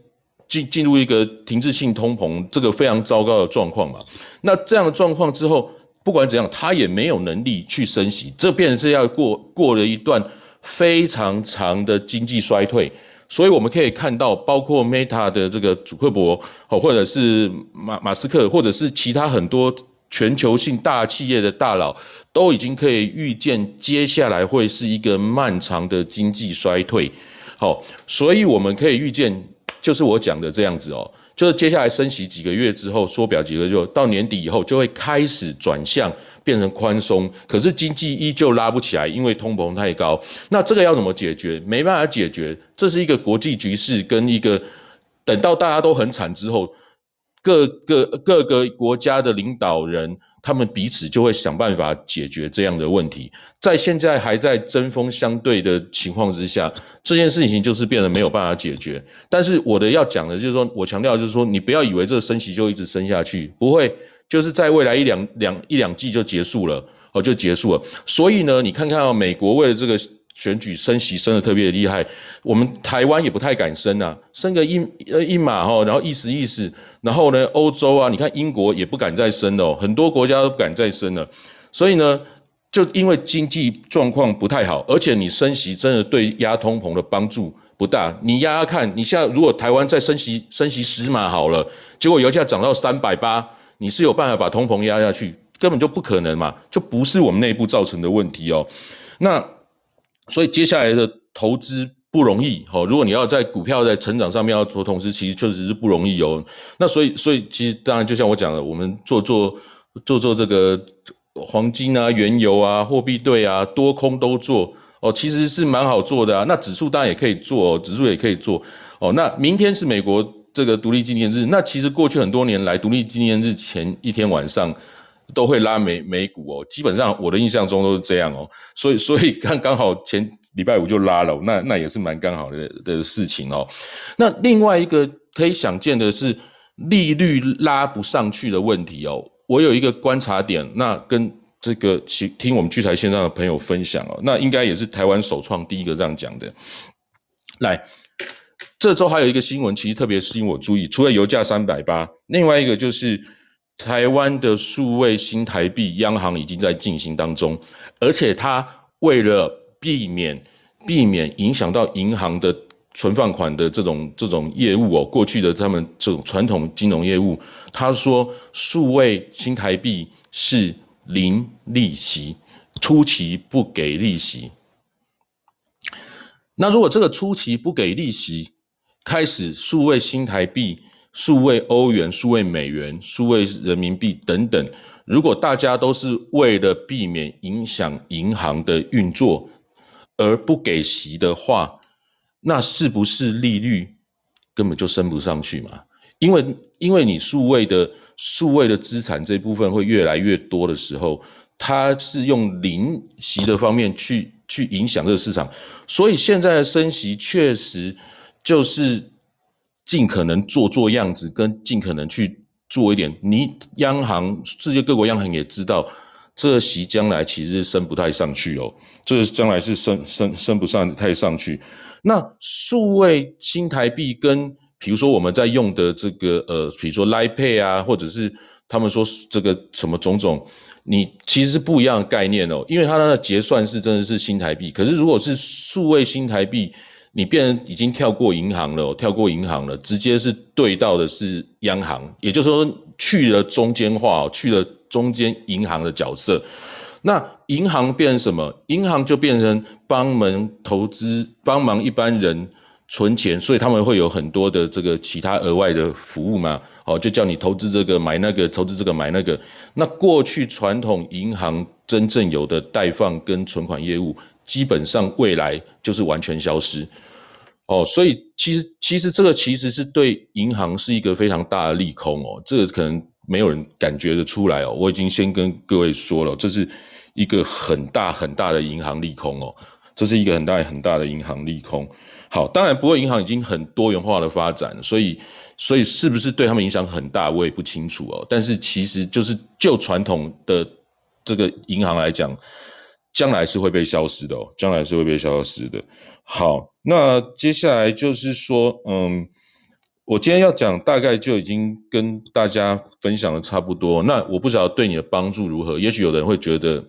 进进入一个停滞性通膨，这个非常糟糕的状况嘛。那这样的状况之后，不管怎样，他也没有能力去升息，这变成是要过过了一段非常长的经济衰退。所以我们可以看到，包括 Meta 的这个祖克伯，哦，或者是马马斯克，或者是其他很多全球性大企业的大佬，都已经可以预见接下来会是一个漫长的经济衰退。好，所以我们可以预见，就是我讲的这样子哦。就是接下来升息几个月之后，缩表几个月，到年底以后就会开始转向变成宽松，可是经济依旧拉不起来，因为通膨太高。那这个要怎么解决？没办法解决，这是一个国际局势跟一个等到大家都很惨之后，各个各个国家的领导人。他们彼此就会想办法解决这样的问题，在现在还在针锋相对的情况之下，这件事情就是变得没有办法解决。但是我的要讲的就是说，我强调就是说，你不要以为这个升息就一直升下去，不会，就是在未来一两两一两季就结束了，哦，就结束了。所以呢，你看看美国为了这个。选举升息升的特别厉害，我们台湾也不太敢升啊，升个一呃一码哈，然后意思意思，然后呢，欧洲啊，你看英国也不敢再升了，很多国家都不敢再升了，所以呢，就因为经济状况不太好，而且你升息真的对压通膨的帮助不大，你压压看，你现在如果台湾再升息升息十码好了，结果油价涨到三百八，你是有办法把通膨压下去？根本就不可能嘛，就不是我们内部造成的问题哦，那。所以接下来的投资不容易，哈。如果你要在股票在成长上面要做投资，其实确实是不容易哦。那所以，所以其实当然就像我讲的，我们做做做做这个黄金啊、原油啊、货币对啊、多空都做哦，其实是蛮好做的啊。那指数当然也可以做，指数也可以做哦。那明天是美国这个独立纪念日，那其实过去很多年来，独立纪念日前一天晚上。都会拉美美股哦，基本上我的印象中都是这样哦，所以 (laughs) 所以刚刚好前礼拜五就拉了，那那也是蛮刚好的的事情哦。那另外一个可以想见的是利率拉不上去的问题哦，我有一个观察点，那跟这个听我们聚财线上的朋友分享哦，那应该也是台湾首创第一个这样讲的。来，这周还有一个新闻，其实特别吸引我注意，除了油价三百八，另外一个就是。台湾的数位新台币央行已经在进行当中，而且它为了避免避免影响到银行的存放款的这种这种业务哦，过去的他们这种传统金融业务，他说数位新台币是零利息，初期不给利息。那如果这个初期不给利息，开始数位新台币。数位欧元、数位美元、数位人民币等等，如果大家都是为了避免影响银行的运作而不给息的话，那是不是利率根本就升不上去嘛？因为因为你数位的数位的资产这部分会越来越多的时候，它是用零息的方面去去影响这个市场，所以现在的升息确实就是。尽可能做做样子，跟尽可能去做一点。你央行，世界各国央行也知道，这席将来其实升不太上去哦。这将来是升升升不上太上去。那数位新台币跟，比如说我们在用的这个呃，比如说 Line Pay 啊，或者是他们说这个什么种种，你其实是不一样的概念哦。因为它的结算是真的是新台币，可是如果是数位新台币。你变已经跳过银行了，跳过银行了，直接是对到的是央行，也就是说去了中间化，去了中间银行的角色。那银行变成什么？银行就变成帮忙投资，帮忙一般人存钱，所以他们会有很多的这个其他额外的服务嘛？哦，就叫你投资这个买那个，投资这个买那个。那过去传统银行真正有的贷放跟存款业务。基本上未来就是完全消失。哦，所以其实其实这个其实是对银行是一个非常大的利空哦，这个可能没有人感觉得出来哦。我已经先跟各位说了，这是一个很大很大的银行利空哦，这是一个很大很大的银行利空。好，当然不过银行已经很多元化的发展，所以所以是不是对他们影响很大，我也不清楚哦。但是其实就是就传统的这个银行来讲。将来是会被消失的哦，将来是会被消失的。好，那接下来就是说，嗯，我今天要讲大概就已经跟大家分享的差不多。那我不知道对你的帮助如何，也许有的人会觉得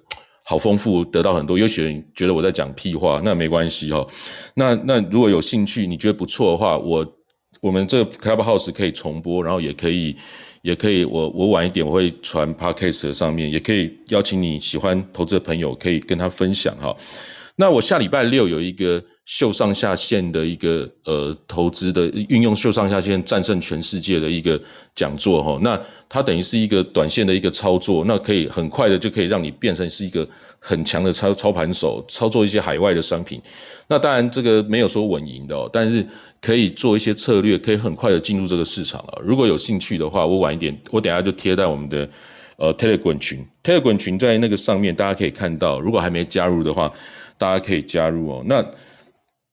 好丰富，得到很多；，有些人觉得我在讲屁话，那没关系哈。那那如果有兴趣，你觉得不错的话，我我们这个 Clubhouse 可以重播，然后也可以。也可以，我我晚一点我会传 podcast 上面，也可以邀请你喜欢投资的朋友，可以跟他分享哈。那我下礼拜六有一个秀上下限的一个呃投资的运用秀上下限战胜全世界的一个讲座哈。那它等于是一个短线的一个操作，那可以很快的就可以让你变成是一个很强的操操盘手，操作一些海外的商品。那当然这个没有说稳赢的，哦，但是可以做一些策略，可以很快的进入这个市场了。如果有兴趣的话，我晚一点，我等下就贴在我们的呃 Telegram 群，Telegram 群在那个上面，大家可以看到。如果还没加入的话，大家可以加入哦。那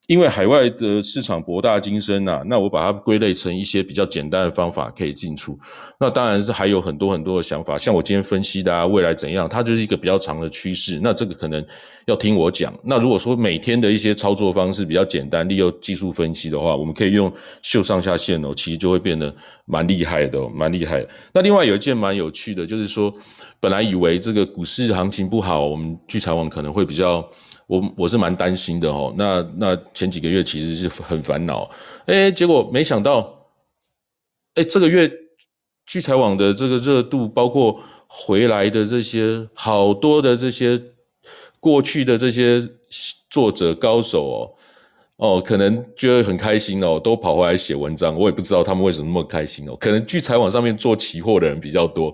因为海外的市场博大精深呐，那我把它归类成一些比较简单的方法可以进出。那当然是还有很多很多的想法，像我今天分析的啊未来怎样，它就是一个比较长的趋势。那这个可能要听我讲。那如果说每天的一些操作方式比较简单，利用技术分析的话，我们可以用秀上下限哦，其实就会变得蛮厉害的，蛮厉害。那另外有一件蛮有趣的，就是说本来以为这个股市行情不好，我们聚财网可能会比较。我我是蛮担心的哦，那那前几个月其实是很烦恼，哎，结果没想到，哎，这个月聚财网的这个热度，包括回来的这些好多的这些过去的这些作者高手哦。哦，可能觉得很开心哦，都跑回来写文章。我也不知道他们为什么那么开心哦。可能聚财网上面做期货的人比较多，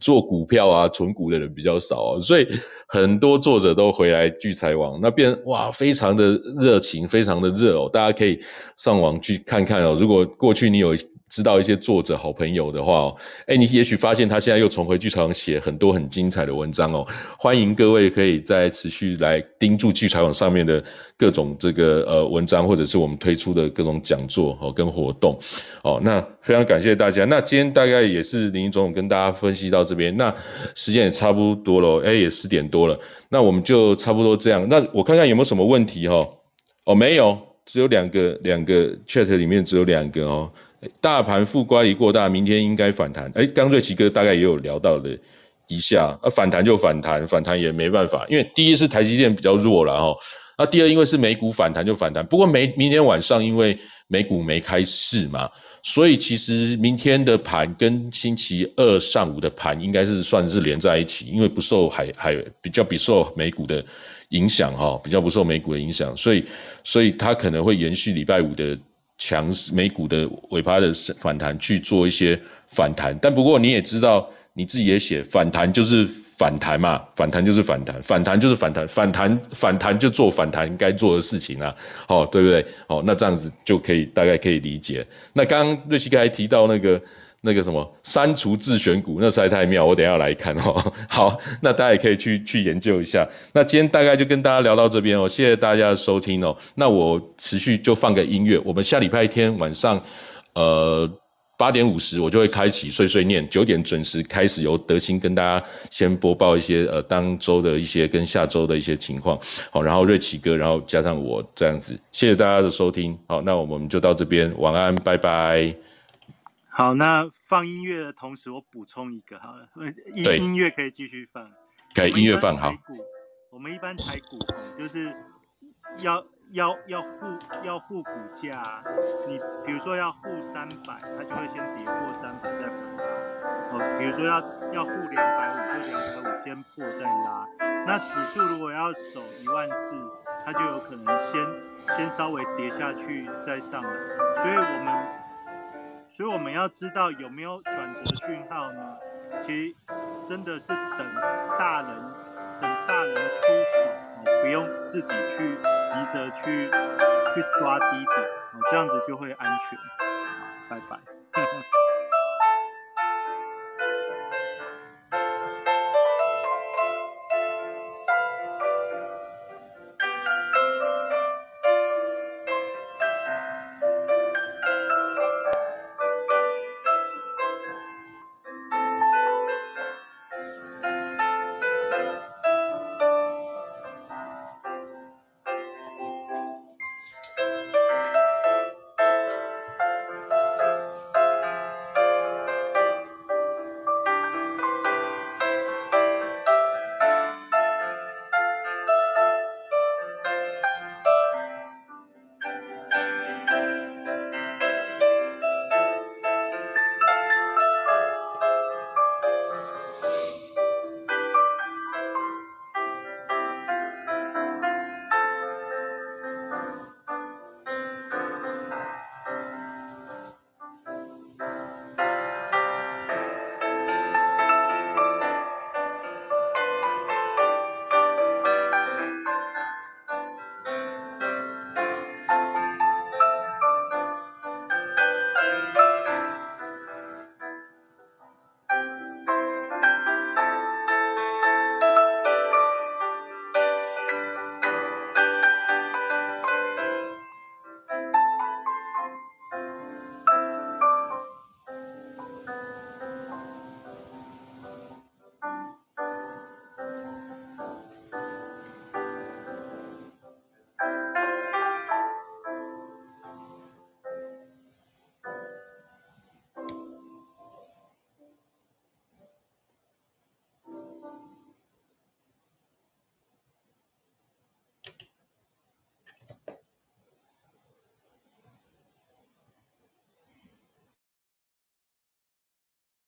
做股票啊、存股的人比较少哦，所以很多作者都回来聚财网，那边哇，非常的热情，非常的热哦。大家可以上网去看看哦。如果过去你有。知道一些作者好朋友的话哦，哎，你也许发现他现在又重回剧场写很多很精彩的文章哦。欢迎各位可以再持续来盯住剧场网上面的各种这个呃文章，或者是我们推出的各种讲座哦跟活动哦。那非常感谢大家。那今天大概也是林总跟大家分析到这边，那时间也差不多了，哎，也十点多了，那我们就差不多这样。那我看看有没有什么问题哈？哦，没有，只有两个，两个 chat 里面只有两个哦。大盘负乖离过大，明天应该反弹。哎，刚瑞奇哥大概也有聊到了一下，啊，反弹就反弹，反弹也没办法，因为第一是台积电比较弱了哈，那第二因为是美股反弹就反弹，不过美明天晚上因为美股没开市嘛，所以其实明天的盘跟星期二上午的盘应该是算是连在一起，因为不受海海比较比受美股的影响哈，比较不受美股的影响，所以所以它可能会延续礼拜五的。强势美股的尾巴的反弹去做一些反弹，但不过你也知道，你自己也写反弹就是反弹嘛，反弹就是反弹，反弹就是反弹，反弹反弹就做反弹该做的事情啊，好对不对？好，那这样子就可以大概可以理解。那刚刚瑞奇哥还提到那个。那个什么删除自选股，那实在太妙，我等下来看哦。(laughs) 好，那大家也可以去去研究一下。那今天大概就跟大家聊到这边哦，谢谢大家的收听哦。那我持续就放个音乐，我们下礼拜天晚上，呃八点五十我就会开启碎碎念，九点准时开始由德兴跟大家先播报一些呃当周的一些跟下周的一些情况。好，然后瑞奇哥，然后加上我这样子，谢谢大家的收听。好，那我们就到这边，晚安，拜拜。好，那放音乐的同时，我补充一个好了，(laughs) 音音乐可以继续放，可以音乐放好。我们一般抬股就是要要要护要护股价，你比如说要护三百，它就会先跌破三百再反弹。哦，比如说要要护两百五，就两百五先破再拉。那指数如果要守一万四，它就有可能先先稍微跌下去再上来。所以我们。所以我们要知道有没有转折讯号呢？其实真的是等大人，等大人出手。哦不用自己去急着去去抓低点，哦，这样子就会安全。拜拜。(laughs)